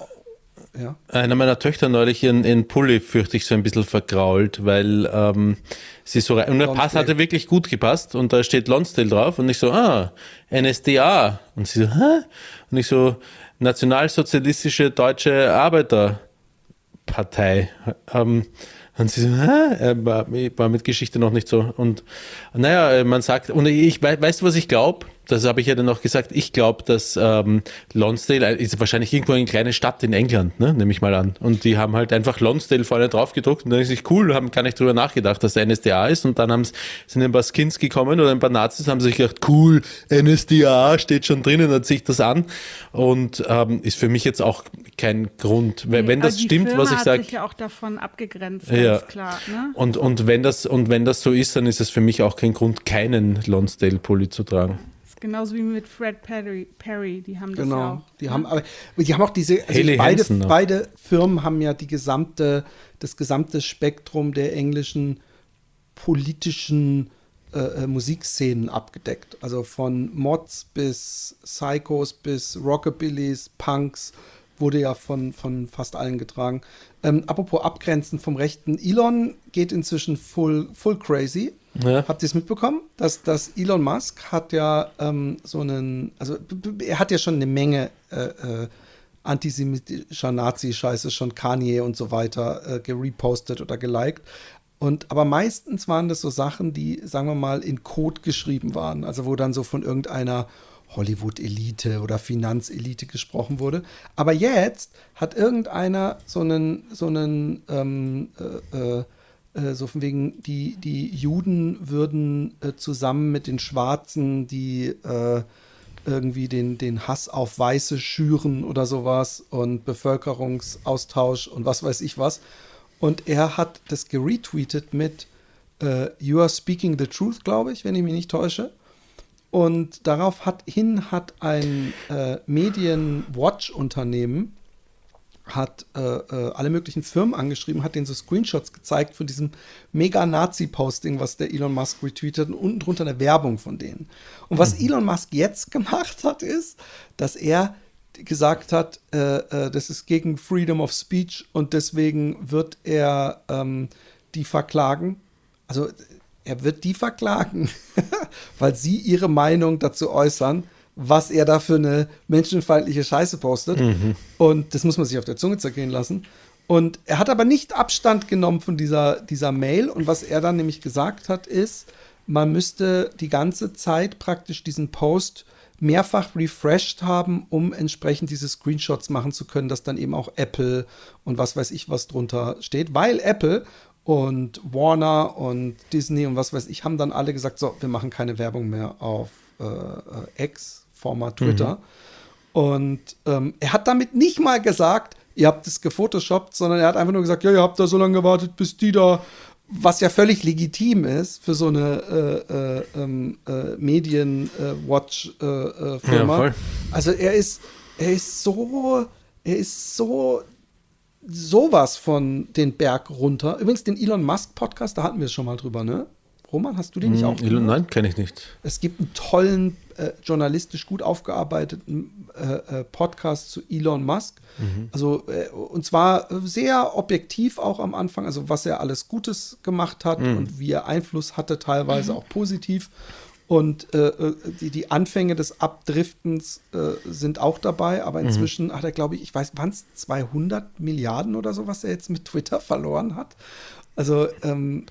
ja. einer meiner Töchter neulich ihren, ihren Pulli, fürchte ich, so ein bisschen vergrault, weil ähm, sie so rein, und der Pass hatte wirklich gut gepasst und da steht Lonsdale drauf und ich so, ah, NSDA. Und sie so, hä? Und ich so, Nationalsozialistische Deutsche Arbeiterpartei. Ähm, und sie so, hä? Äh, war, ich war mit Geschichte noch nicht so. Und naja, äh, man sagt, und ich wei- weißt du, was ich glaube? Das habe ich ja dann noch gesagt. Ich glaube, dass ähm, Lonsdale ist wahrscheinlich irgendwo eine kleine Stadt in England, ne? nehme ich mal an. Und die haben halt einfach Lonsdale vorne drauf gedruckt und dann ist es cool, haben gar nicht drüber nachgedacht, dass der NSDA ist. Und dann sind ein paar Skins gekommen oder ein paar Nazis haben sich gedacht, cool, NSDA steht schon drinnen, hört sich das an. Und ähm, ist für mich jetzt auch kein Grund. Wenn, wenn das stimmt, Firma was ich hat sage. sich ja auch davon abgegrenzt, Ja. klar. Ne? Und, und, wenn das, und wenn das so ist, dann ist es für mich auch kein Grund, keinen Lonsdale-Pulli zu tragen. Genauso wie mit Fred Perry, Perry die haben das ja Genau. auch. Die haben aber die haben auch diese also beide, beide Firmen haben ja die gesamte das gesamte Spektrum der englischen politischen äh, äh, Musikszenen abgedeckt. Also von Mods bis Psychos bis Rockabillys, Punks wurde ja von, von fast allen getragen. Ähm, apropos Abgrenzen vom Rechten, Elon geht inzwischen full, full crazy. Ja. Habt ihr es mitbekommen? Dass, dass Elon Musk hat ja ähm, so einen, also er hat ja schon eine Menge äh, äh, antisemitischer Nazi-Scheiße, schon Kanye und so weiter äh, gerepostet oder geliked. Und aber meistens waren das so Sachen, die, sagen wir mal, in Code geschrieben waren. Also wo dann so von irgendeiner Hollywood-Elite oder Finanzelite gesprochen wurde. Aber jetzt hat irgendeiner so einen, so einen, ähm, äh, äh, so von wegen, die, die Juden würden äh, zusammen mit den Schwarzen, die äh, irgendwie den, den Hass auf Weiße schüren oder sowas und Bevölkerungsaustausch und was weiß ich was. Und er hat das geretweetet mit äh, You are speaking the truth, glaube ich, wenn ich mich nicht täusche. Und darauf hat, hin hat ein äh, Medien-Watch-Unternehmen hat äh, äh, alle möglichen Firmen angeschrieben, hat denen so Screenshots gezeigt von diesem Mega-Nazi-Posting, was der Elon Musk retweetet und unten drunter eine Werbung von denen. Und was Elon Musk jetzt gemacht hat, ist, dass er gesagt hat, äh, äh, das ist gegen Freedom of Speech und deswegen wird er ähm, die verklagen. Also er wird die verklagen, weil sie ihre Meinung dazu äußern, was er da für eine menschenfeindliche Scheiße postet. Und das muss man sich auf der Zunge zergehen lassen. Und er hat aber nicht Abstand genommen von dieser, dieser Mail. Und was er dann nämlich gesagt hat, ist, man müsste die ganze Zeit praktisch diesen Post mehrfach refreshed haben, um entsprechend diese Screenshots machen zu können, dass dann eben auch Apple und was weiß ich was drunter steht, weil Apple und Warner und Disney und was weiß ich haben dann alle gesagt, so, wir machen keine Werbung mehr auf äh, äh, X, Format Twitter. Und ähm, er hat damit nicht mal gesagt, ihr habt es gefotoshoppt, sondern er hat einfach nur gesagt, ja, ihr habt da so lange gewartet, bis die da, was ja völlig legitim ist für so eine äh, äh, ähm, äh, Medien-Watch-Firma. Äh, Firma. Ja, voll. Also er ist, er ist so, er ist so sowas von den Berg runter. Übrigens den Elon Musk Podcast, da hatten wir es schon mal drüber, ne? Roman, hast du den nicht auch? Hm, Elon, nein, kenne ich nicht. Es gibt einen tollen, äh, journalistisch gut aufgearbeiteten äh, äh, Podcast zu Elon Musk. Also, äh, und zwar sehr objektiv auch am Anfang, also was er alles Gutes gemacht hat und wie er Einfluss hatte, teilweise auch positiv. Und äh, äh, die, die Anfänge des Abdriftens sind auch dabei, aber inzwischen hat er, glaube ich, ich weiß, waren es 200 Milliarden oder so, was er jetzt mit Twitter verloren hat. Also, ähm,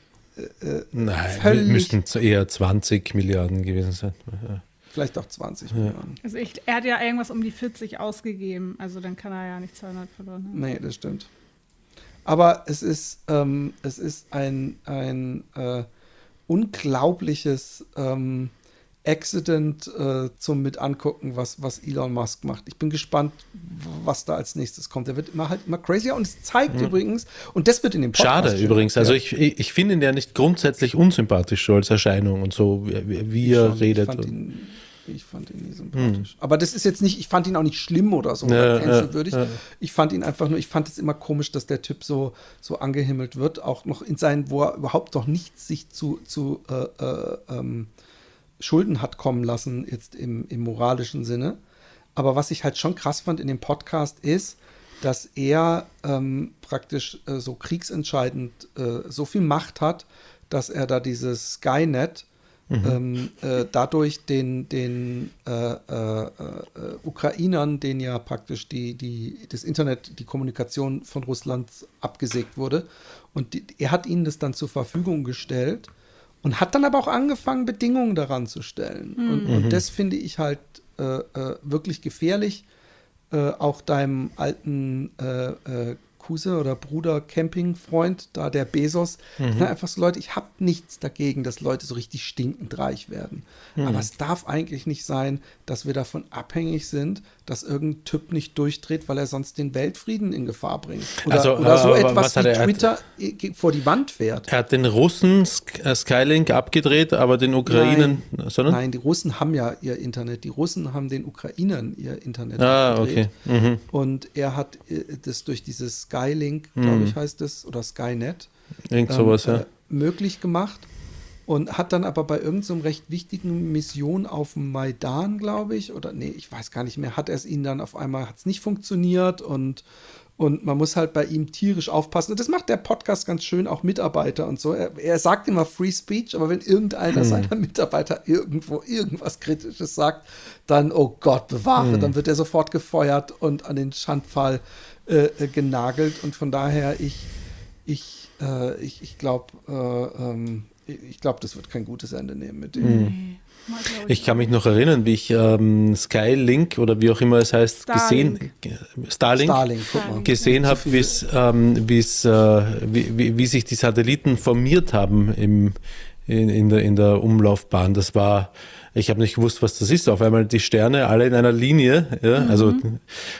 Nein, Völlig- müssten eher 20 Milliarden gewesen sein. Ja. vielleicht auch 20 Milliarden. Also ich, er hat ja irgendwas um die 40 ausgegeben, also dann kann er ja nicht 200 verloren haben. Nee, das stimmt. Aber es ist, ähm, es ist ein, ein äh, unglaubliches ähm, Accident äh, zum mit angucken, was, was Elon Musk macht. Ich bin gespannt, was da als nächstes kommt. Er wird immer halt immer crazier und es zeigt übrigens, und das wird in dem Podcast Schade stehen. übrigens. Also Ja. ich, ich finde ihn ja nicht grundsätzlich unsympathisch so als Erscheinung und so, wie, wie er schon. redet. Ich fand ihn, ich fand ihn nie sympathisch. Aber das ist jetzt nicht, ich fand ihn auch nicht schlimm oder so, Ja, ja, ja. Ich fand ihn einfach nur, ich fand es immer komisch, dass der Typ so, so angehimmelt wird, auch noch in seinen, wo er überhaupt noch nichts sich zu, zu äh, äh, ähm, Schulden hat kommen lassen, jetzt im, im moralischen Sinne. Aber was ich halt schon krass fand in dem Podcast ist, dass er ähm, praktisch äh, so kriegsentscheidend äh, so viel Macht hat, dass er da dieses Skynet ähm, äh, dadurch den, den äh, äh, äh, Ukrainern, denen ja praktisch die, die, das Internet, die Kommunikation von Russland abgesägt wurde. Und die, er hat ihnen das dann zur Verfügung gestellt und hat dann aber auch angefangen, Bedingungen daran zu stellen. Und, und das finde ich halt äh, äh, wirklich gefährlich. Äh, auch deinem alten äh, äh, Cousin oder Bruder Campingfreund, da der Bezos, sind einfach so Leute, ich habe nichts dagegen, dass Leute so richtig stinkend reich werden. Aber es darf eigentlich nicht sein, dass wir davon abhängig sind, dass irgendein Typ nicht durchdreht, weil er sonst den Weltfrieden in Gefahr bringt. Oder, Also, oder so aber etwas wie er- er hat- Twitter äh, vor die Wand fährt. Er hat den Russen äh, Skylink abgedreht, aber den Ukrainen, sondern? Nein, die Russen haben ja ihr Internet. Die Russen haben den Ukrainern ihr Internet Ah, abgedreht. okay. Mhm. Und er hat äh, das durch dieses Skylink, glaube ich, heißt es, oder Skynet, Irgend sowas, ähm, ja. äh, möglich gemacht. Und hat dann aber bei irgendeinem so recht wichtigen Mission auf dem Maidan, glaube ich, oder nee, ich weiß gar nicht mehr, hat er es ihnen dann auf einmal, hat es nicht funktioniert und, und man muss halt bei ihm tierisch aufpassen. Und das macht der Podcast ganz schön, auch Mitarbeiter und so. Er, er sagt immer Free Speech, aber wenn irgendeiner seiner Mitarbeiter irgendwo irgendwas Kritisches sagt, dann, oh Gott, bewahre, dann wird er sofort gefeuert und an den Schandpfahl äh, äh, genagelt. Und von daher, ich, ich, äh, ich, ich glaube, äh, ähm, ich glaube, das wird kein gutes Ende nehmen mit dem. Glaub Ich kann mich noch erinnern, wie ich ähm, Skylink oder wie auch immer es heißt, Starlink. gesehen, Starlink, Starlink, guck mal. gesehen habe, wie's, ähm, wie's, äh, wie, wie, wie sich die Satelliten formiert haben im, in, in, der, in der Umlaufbahn. Das war, ich habe nicht gewusst, was das ist. Auf einmal die Sterne alle in einer Linie. Ja? Also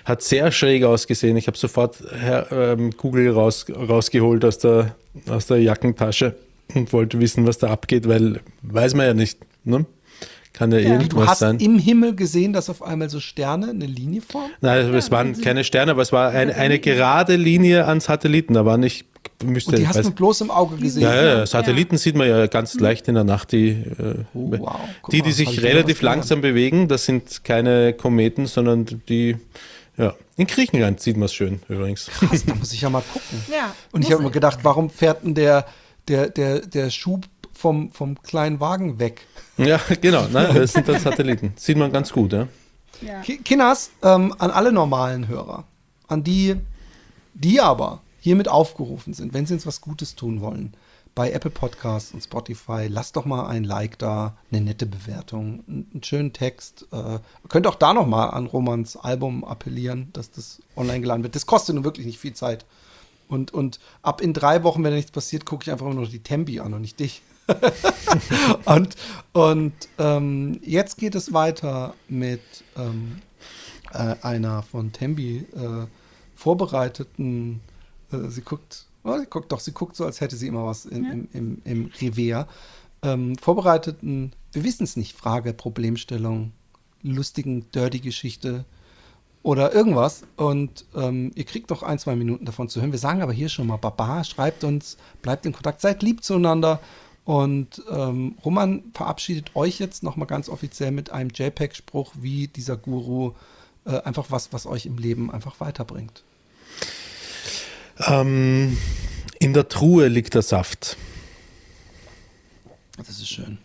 hat sehr schräg ausgesehen. Ich habe sofort Herr, ähm, Google raus, rausgeholt aus der, aus der Jackentasche und wollte wissen, was da abgeht, weil weiß man ja nicht. Ne? Kann ja, Du irgendwas hast sein. im Himmel gesehen, dass auf einmal so Sterne eine Linie formen? Nein, es waren keine Sterne, aber es war eine, eine gerade Linie an Satelliten. Da war nicht, müsste, Und die hast du bloß im Auge gesehen. ja, ja, ja, Satelliten sieht man ja ganz leicht in der Nacht. Die, äh, Oh, wow. Die, die sich relativ was gelernt. langsam bewegen, das sind keine Kometen, sondern die, ja, in Griechenland sieht man es schön übrigens. Krass, da muss ich ja mal gucken. Ja, Und ich habe mir gedacht, warum fährt denn der, der, der, der Schub vom, vom kleinen Wagen weg? ja, genau, ne, das sind dann Satelliten. Sieht man ganz gut, ja. Ja. Ki- Kinners, ähm, an alle normalen Hörer, an die, die aber hiermit aufgerufen sind, wenn sie uns was Gutes tun wollen, bei Apple Podcasts und Spotify, lasst doch mal ein Like da, eine nette Bewertung, einen, einen schönen Text. Äh, könnt auch da noch mal an Romans Album appellieren, dass das online geladen wird. Das kostet nun wirklich nicht viel Zeit. Und, und ab in drei Wochen, wenn da nichts passiert, gucke ich einfach nur noch die Tempi an und nicht dich. und und ähm, jetzt geht es weiter mit ähm, äh, einer von Tembi äh, vorbereiteten, äh, sie guckt, oh, sie guckt doch, sie guckt so, als hätte sie immer was in, Ja. im, im, im Revier, ähm, vorbereiteten, wir wissen es nicht, Frage, Problemstellung, lustigen Dirty-Geschichte oder irgendwas. Und ähm, ihr kriegt noch ein, zwei Minuten davon zu hören. Wir sagen aber hier schon mal Baba, schreibt uns, bleibt in Kontakt, seid lieb zueinander. Und ähm, Roman verabschiedet euch jetzt nochmal ganz offiziell mit einem JPEG-Spruch, wie dieser Guru äh, einfach was, was euch im Leben einfach weiterbringt. Ähm, in der Truhe liegt der Saft. Das ist schön.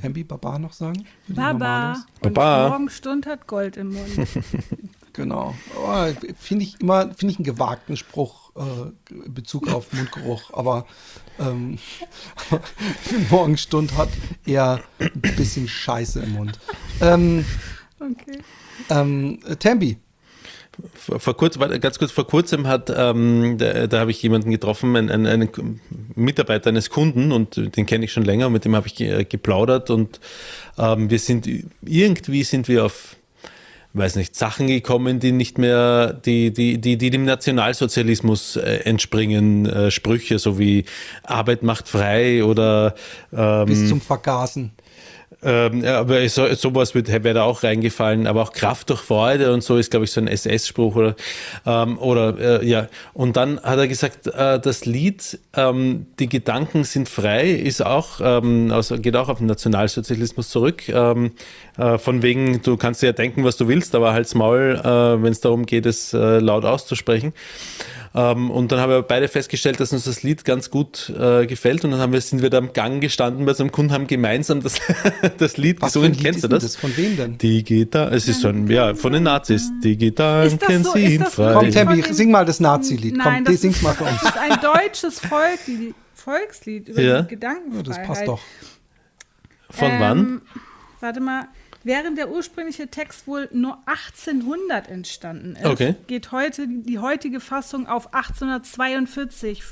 Tembi, Baba noch sagen? Baba. Und Baba. Morgenstund hat Gold im Mund. Genau. Oh, finde ich immer, finde ich einen gewagten Spruch äh, in Bezug auf Mundgeruch, aber ähm, Morgenstund hat eher ein bisschen Scheiße im Mund. Ähm, Okay. ähm, Tembi, vor, kurz, ganz kurz, vor kurzem hat, ähm, da, da habe ich jemanden getroffen, einen, einen, Mitarbeiter eines Kunden und den kenne ich schon länger und mit dem habe ich ge, geplaudert und ähm, wir sind irgendwie sind wir auf weiß nicht, Sachen gekommen, die nicht mehr, die, die, die, die dem Nationalsozialismus äh, entspringen, äh, Sprüche, so wie Arbeit macht frei oder ähm, Bis zum Vergasen. Ähm, ja, aber so, sowas wird- wäre da auch reingefallen, aber auch Kraft durch Freude und so ist, glaube ich, so ein SS-Spruch oder, ähm, oder äh, ja. Und dann hat er gesagt, äh, das Lied ähm, Die Gedanken sind frei ist auch, also geht auch auf den Nationalsozialismus zurück. Ähm, äh, von wegen, du kannst dir ja denken, was du willst, aber halt's Maul, äh, wenn es darum geht, es äh, laut auszusprechen. Ähm, und dann haben wir beide festgestellt, dass uns das Lied ganz gut äh, gefällt. Und dann haben wir, sind wir da am Gang gestanden bei so einem Kunden, haben gemeinsam das, das Lied Was für ein gesungen. Lied Kennst ist du das? das? Von wem denn? Die Gitarre, es ist so ein, ja, von den Nazis. Gitarren das so- das frei. Komm, dem- sing mal das Nazi-Lied. Komm, das sing's ist, mal für uns. das ist ein deutsches Volk, Volkslied über Ja. die Gedankenfreiheit. Ja, das passt doch. Von Ähm, wann? Warte mal. Während der ursprüngliche Text wohl nur 1800 entstanden ist, Okay. geht heute die heutige Fassung auf 1842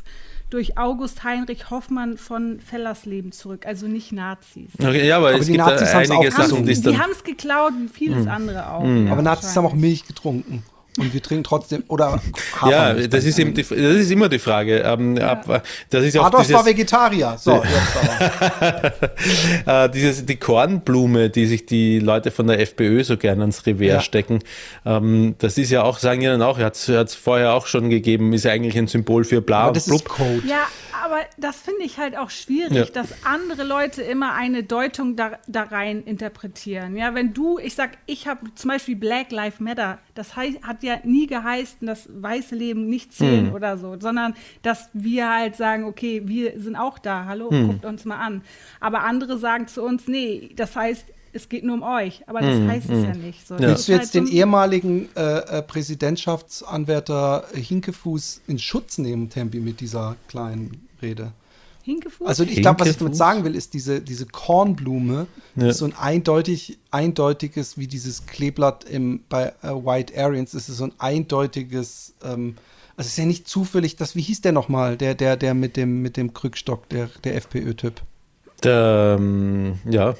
durch August Heinrich Hoffmann von Fellersleben zurück, also nicht Nazis. Okay, ja, aber, Aber es die gibt Nazis da einige auch Sachen, die es Die haben es geklaut, wie vieles andere auch. Aber Nazis haben auch. Milch getrunken. Und wir trinken trotzdem, oder Ja, Hafermilch. das ist, eben die, das ist immer die Frage. Ähm, ab, das ist ja auch Adolf war dieses, Vegetarier. So, jetzt aber. äh, dieses, die Kornblume, die sich die Leute von der FPÖ so gerne ans Revers Ja. stecken. Ähm, das ist ja auch, sagen ja dann auch, hat es vorher auch schon gegeben, ist ja eigentlich ein Symbol für bla Aber das ist blub. Code. Ja, aber das finde ich halt auch schwierig, Ja. dass andere Leute immer eine Deutung da, da rein interpretieren. Ja, wenn du, ich sag, ich habe zum Beispiel Black Lives Matter, das hei- hat ja nie geheißen, dass weiße Leben nicht zählen Hm. oder so, sondern dass wir halt sagen, okay, wir sind auch da, hallo, Hm. guckt uns mal an. Aber andere sagen zu uns, nee, das heißt, es geht nur um euch. Aber Hm, das heißt es ja nicht. So, das Willst du halt jetzt so den ehemaligen äh, äh, Präsidentschaftsanwärter Hinkefuß in Schutz nehmen, Tempi, mit dieser kleinen Rede? Hinkefuß? Also ich glaube, was ich damit sagen will, ist diese, diese Kornblume, Ja. ist so ein eindeutig, eindeutiges, wie dieses Kleeblatt im, bei äh, White Arians, ist es so ein eindeutiges, ähm, also es ist ja nicht zufällig, das, wie hieß der nochmal, der, der, der mit dem, mit dem Krückstock, der, der FPÖ-Typ. Der, ähm, ja,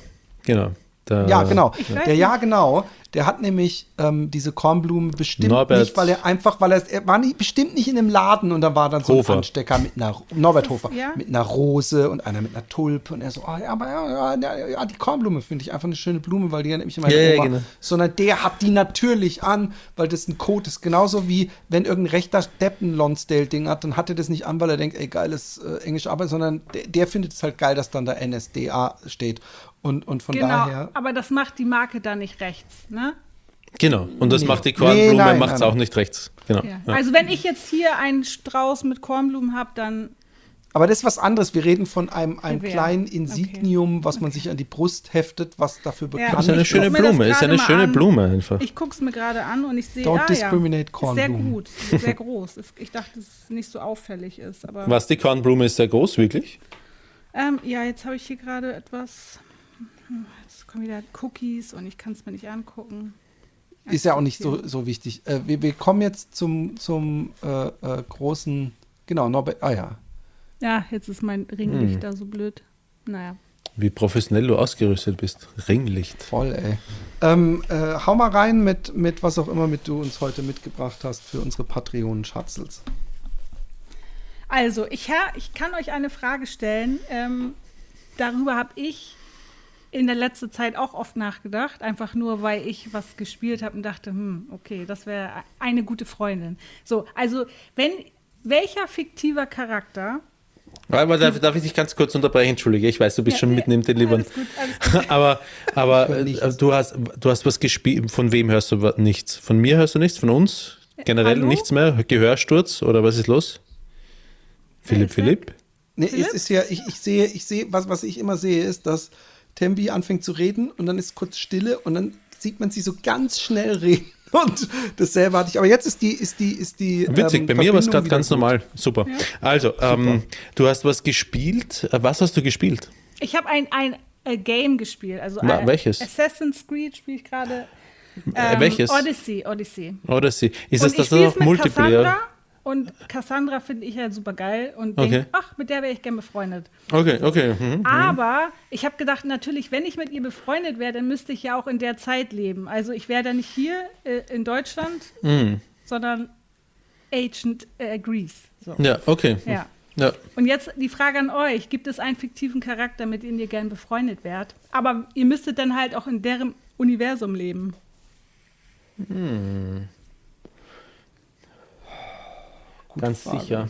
genau. Der, Ja, genau. Der, ja, genau. Der hat nämlich ähm, diese Kornblumen bestimmt Norbert- nicht, weil er einfach, weil er, er war nicht, bestimmt nicht in einem Laden und da war dann so Hofer. ein Anstecker mit einer, Norbert Hofer, ja? mit einer Rose und einer mit einer Tulpe und er so, ah, ja, aber ja, ja, ja, die Kornblume finde ich einfach eine schöne Blume, weil die erinnert mich an meine Ja, ja, genau. Sondern der hat die natürlich an, weil das ein Code ist. Genauso wie, wenn irgendein rechter Deppen Lonsdale-Ding hat, dann hat er das nicht an, weil er denkt, ey, geiles äh, Englisch Arbeit, sondern der, der findet es halt geil, dass dann da NSDA steht. Und, und von Genau, daher. aber das macht die Marke dann nicht rechts, ne? Genau. Und das Nee. macht die Nee, Kornblume, nein, macht es auch nicht rechts. Genau. Ja. Ja. Also wenn ich jetzt hier einen Strauß mit Kornblumen habe, dann Aber das ist was anderes. Wir reden von einem, einem Gewehr. kleinen Insignium, was man sich an die Brust heftet, was dafür Ja. bekannt Das ist eine Ich schöne guck mir das Blume, ist eine schöne. Blume einfach. ich gucke es mir gerade an und ich sehe, Don't ah, discriminate ja, ist sehr Kornblumen. gut, ist sehr groß. Ist- Ich dachte, dass es nicht so auffällig ist, aber Was, die Kornblume ist sehr groß, wirklich? ähm, ja, jetzt habe ich hier gerade etwas. Jetzt kommen wieder Cookies und ich kann es mir nicht angucken. Ist ja auch nicht so, so wichtig. Äh, wir, wir kommen jetzt zum, zum äh, äh, großen, genau, Norbert, ah ja. Ja, jetzt ist mein Hm. Ringlicht da so blöd. Naja. Wie professionell du ausgerüstet bist. Ringlicht. Voll, ey. Ähm, äh, hau mal rein mit, mit was auch immer mit du uns heute mitgebracht hast für unsere Patreon-Schatzels. Also, ich, ha- ich kann euch eine Frage stellen. Ähm, darüber habe ich in der letzten Zeit auch oft nachgedacht. Einfach nur, weil ich was gespielt habe und dachte, hm, okay, das wäre eine gute Freundin. So, also, wenn, welcher fiktiver Charakter. Aber darf, darf ich dich ganz kurz unterbrechen? Entschuldige, ich weiß, du bist Ja, schon nee, mitten im Delivern. aber aber äh, du, hast, du hast was gespielt. Von wem hörst du nichts? Von mir hörst du nichts? Von uns? Generell hallo? nichts mehr? Gehörsturz? Oder was ist los? Philipp, ist wer? Philipp? Nee, Philipp? es ist ja, ich, ich sehe, ich sehe, was, was ich immer sehe, ist, dass Tembi anfängt zu reden und dann ist kurz Stille und dann sieht man sie so ganz schnell reden. Und dasselbe hatte ich. Aber jetzt ist die, ist die, ist die. Witzig, ähm, bei mir war es gerade ganz gut. normal. Super. Also, ähm, du hast was gespielt. Äh, Was hast du gespielt? Ich habe ein, ein äh, Game gespielt. Also Na, ein welches? Assassin's Creed spiele ich gerade. Äh, welches? Odyssey, Odyssey. Odyssey. Ist und das spiele noch mit Multiplayer? Cassandra und Cassandra finde ich halt super geil und Okay. denke, ach, mit der wäre ich gern befreundet. Okay, okay. Mhm. Aber ich habe gedacht, natürlich, wenn ich mit ihr befreundet wäre, dann müsste ich ja auch in der Zeit leben. Also ich wäre dann nicht hier äh, in Deutschland, Mhm. sondern Agent äh, Greece. So. Ja, okay. Ja. Ja. Und jetzt die Frage an euch: Gibt es einen fiktiven Charakter, mit dem ihr gern befreundet wärt? Aber ihr müsstet dann halt auch in deren Universum leben. Ganz Frage. sicher.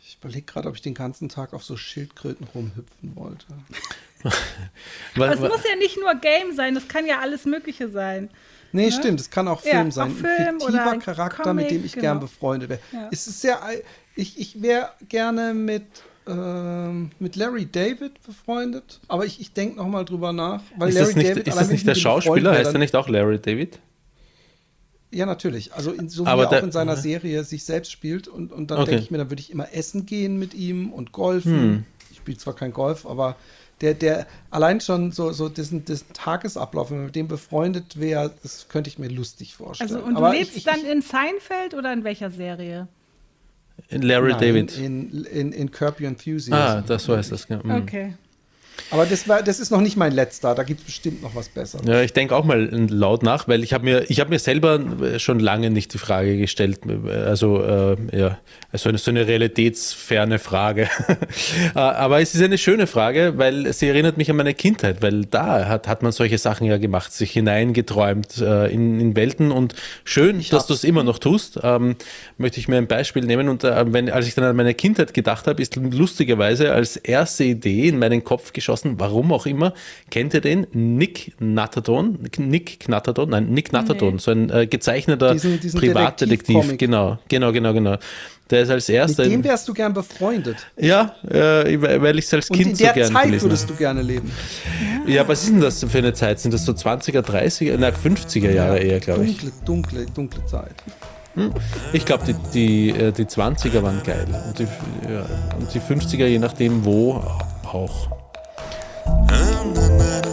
Ich überlege gerade, ob ich den ganzen Tag auf so Schildkröten rumhüpfen wollte. Aber es muss ja nicht nur Game sein, das kann ja alles Mögliche sein. Nee, stimmt, es kann auch Ja, Film auch sein. Film ein fiktiver oder ein Charakter, Comic, mit dem ich genau. gern befreundet wäre. Ja. Es ist sehr, ich, ich wäre gerne mit, ähm, mit Larry David befreundet, aber ich, ich denke noch mal drüber nach. Weil ist Larry das nicht, David, ist das nicht ich der Schauspieler? Heißt er nicht auch Larry David? Ja, natürlich. Also in, so wie Aber er auch der- in seiner Serie sich selbst spielt. Und, und dann Okay. denke ich mir, dann würde ich immer essen gehen mit ihm und golfen. Ich spiele zwar kein Golf, aber der, der allein schon so, so diesen, diesen Tagesablauf, wenn man mit dem befreundet wäre, das könnte ich mir lustig vorstellen. Also, und du aber lebst ich, ich, dann in Seinfeld oder in welcher Serie? Larry nein, David. In, in, in Curb Your Enthusiasm. ah, das so heißt das. Ja. Mhm. Okay. Aber das, war, das ist noch nicht mein letzter. Da gibt es bestimmt noch was Besseres. Ja, ich denke auch mal laut nach, weil ich habe mir, ich habe mir selber schon lange nicht die Frage gestellt, also äh, ja, also eine, so eine realitätsferne Frage. Äh, Aber es ist eine schöne Frage, weil sie erinnert mich an meine Kindheit, weil da hat, hat man solche Sachen ja gemacht, sich hineingeträumt äh, in, in Welten und schön, dass hab's. du es immer noch tust. Ähm, möchte ich mir ein Beispiel nehmen und äh, wenn, als ich dann an meine Kindheit gedacht habe, ist lustigerweise als erste Idee in meinen Kopf geschossen, warum auch immer, kennt ihr den? Nick Natterdon? Nick Knatterdon? Nein, Nick Natterdon, Nee. so ein äh, gezeichneter Diesen- diesen Privatdetektiv. Genau, genau, genau, genau. Der ist als Mit erster. dem wärst du gern befreundet. ja, äh, weil ich es als Und Kind in so der gern Zeit gelesen würdest habe. du gerne leben. Ja, was ist denn das für eine Zeit? Sind das so 20er, 30er, nein, 50er Jahre eher, glaube ich. Dunkle, dunkle, dunkle Zeit. Ich glaube, die, die, äh, die 20er waren geil. Und die, ja, und die 50er, je nachdem wo, auch. na, na.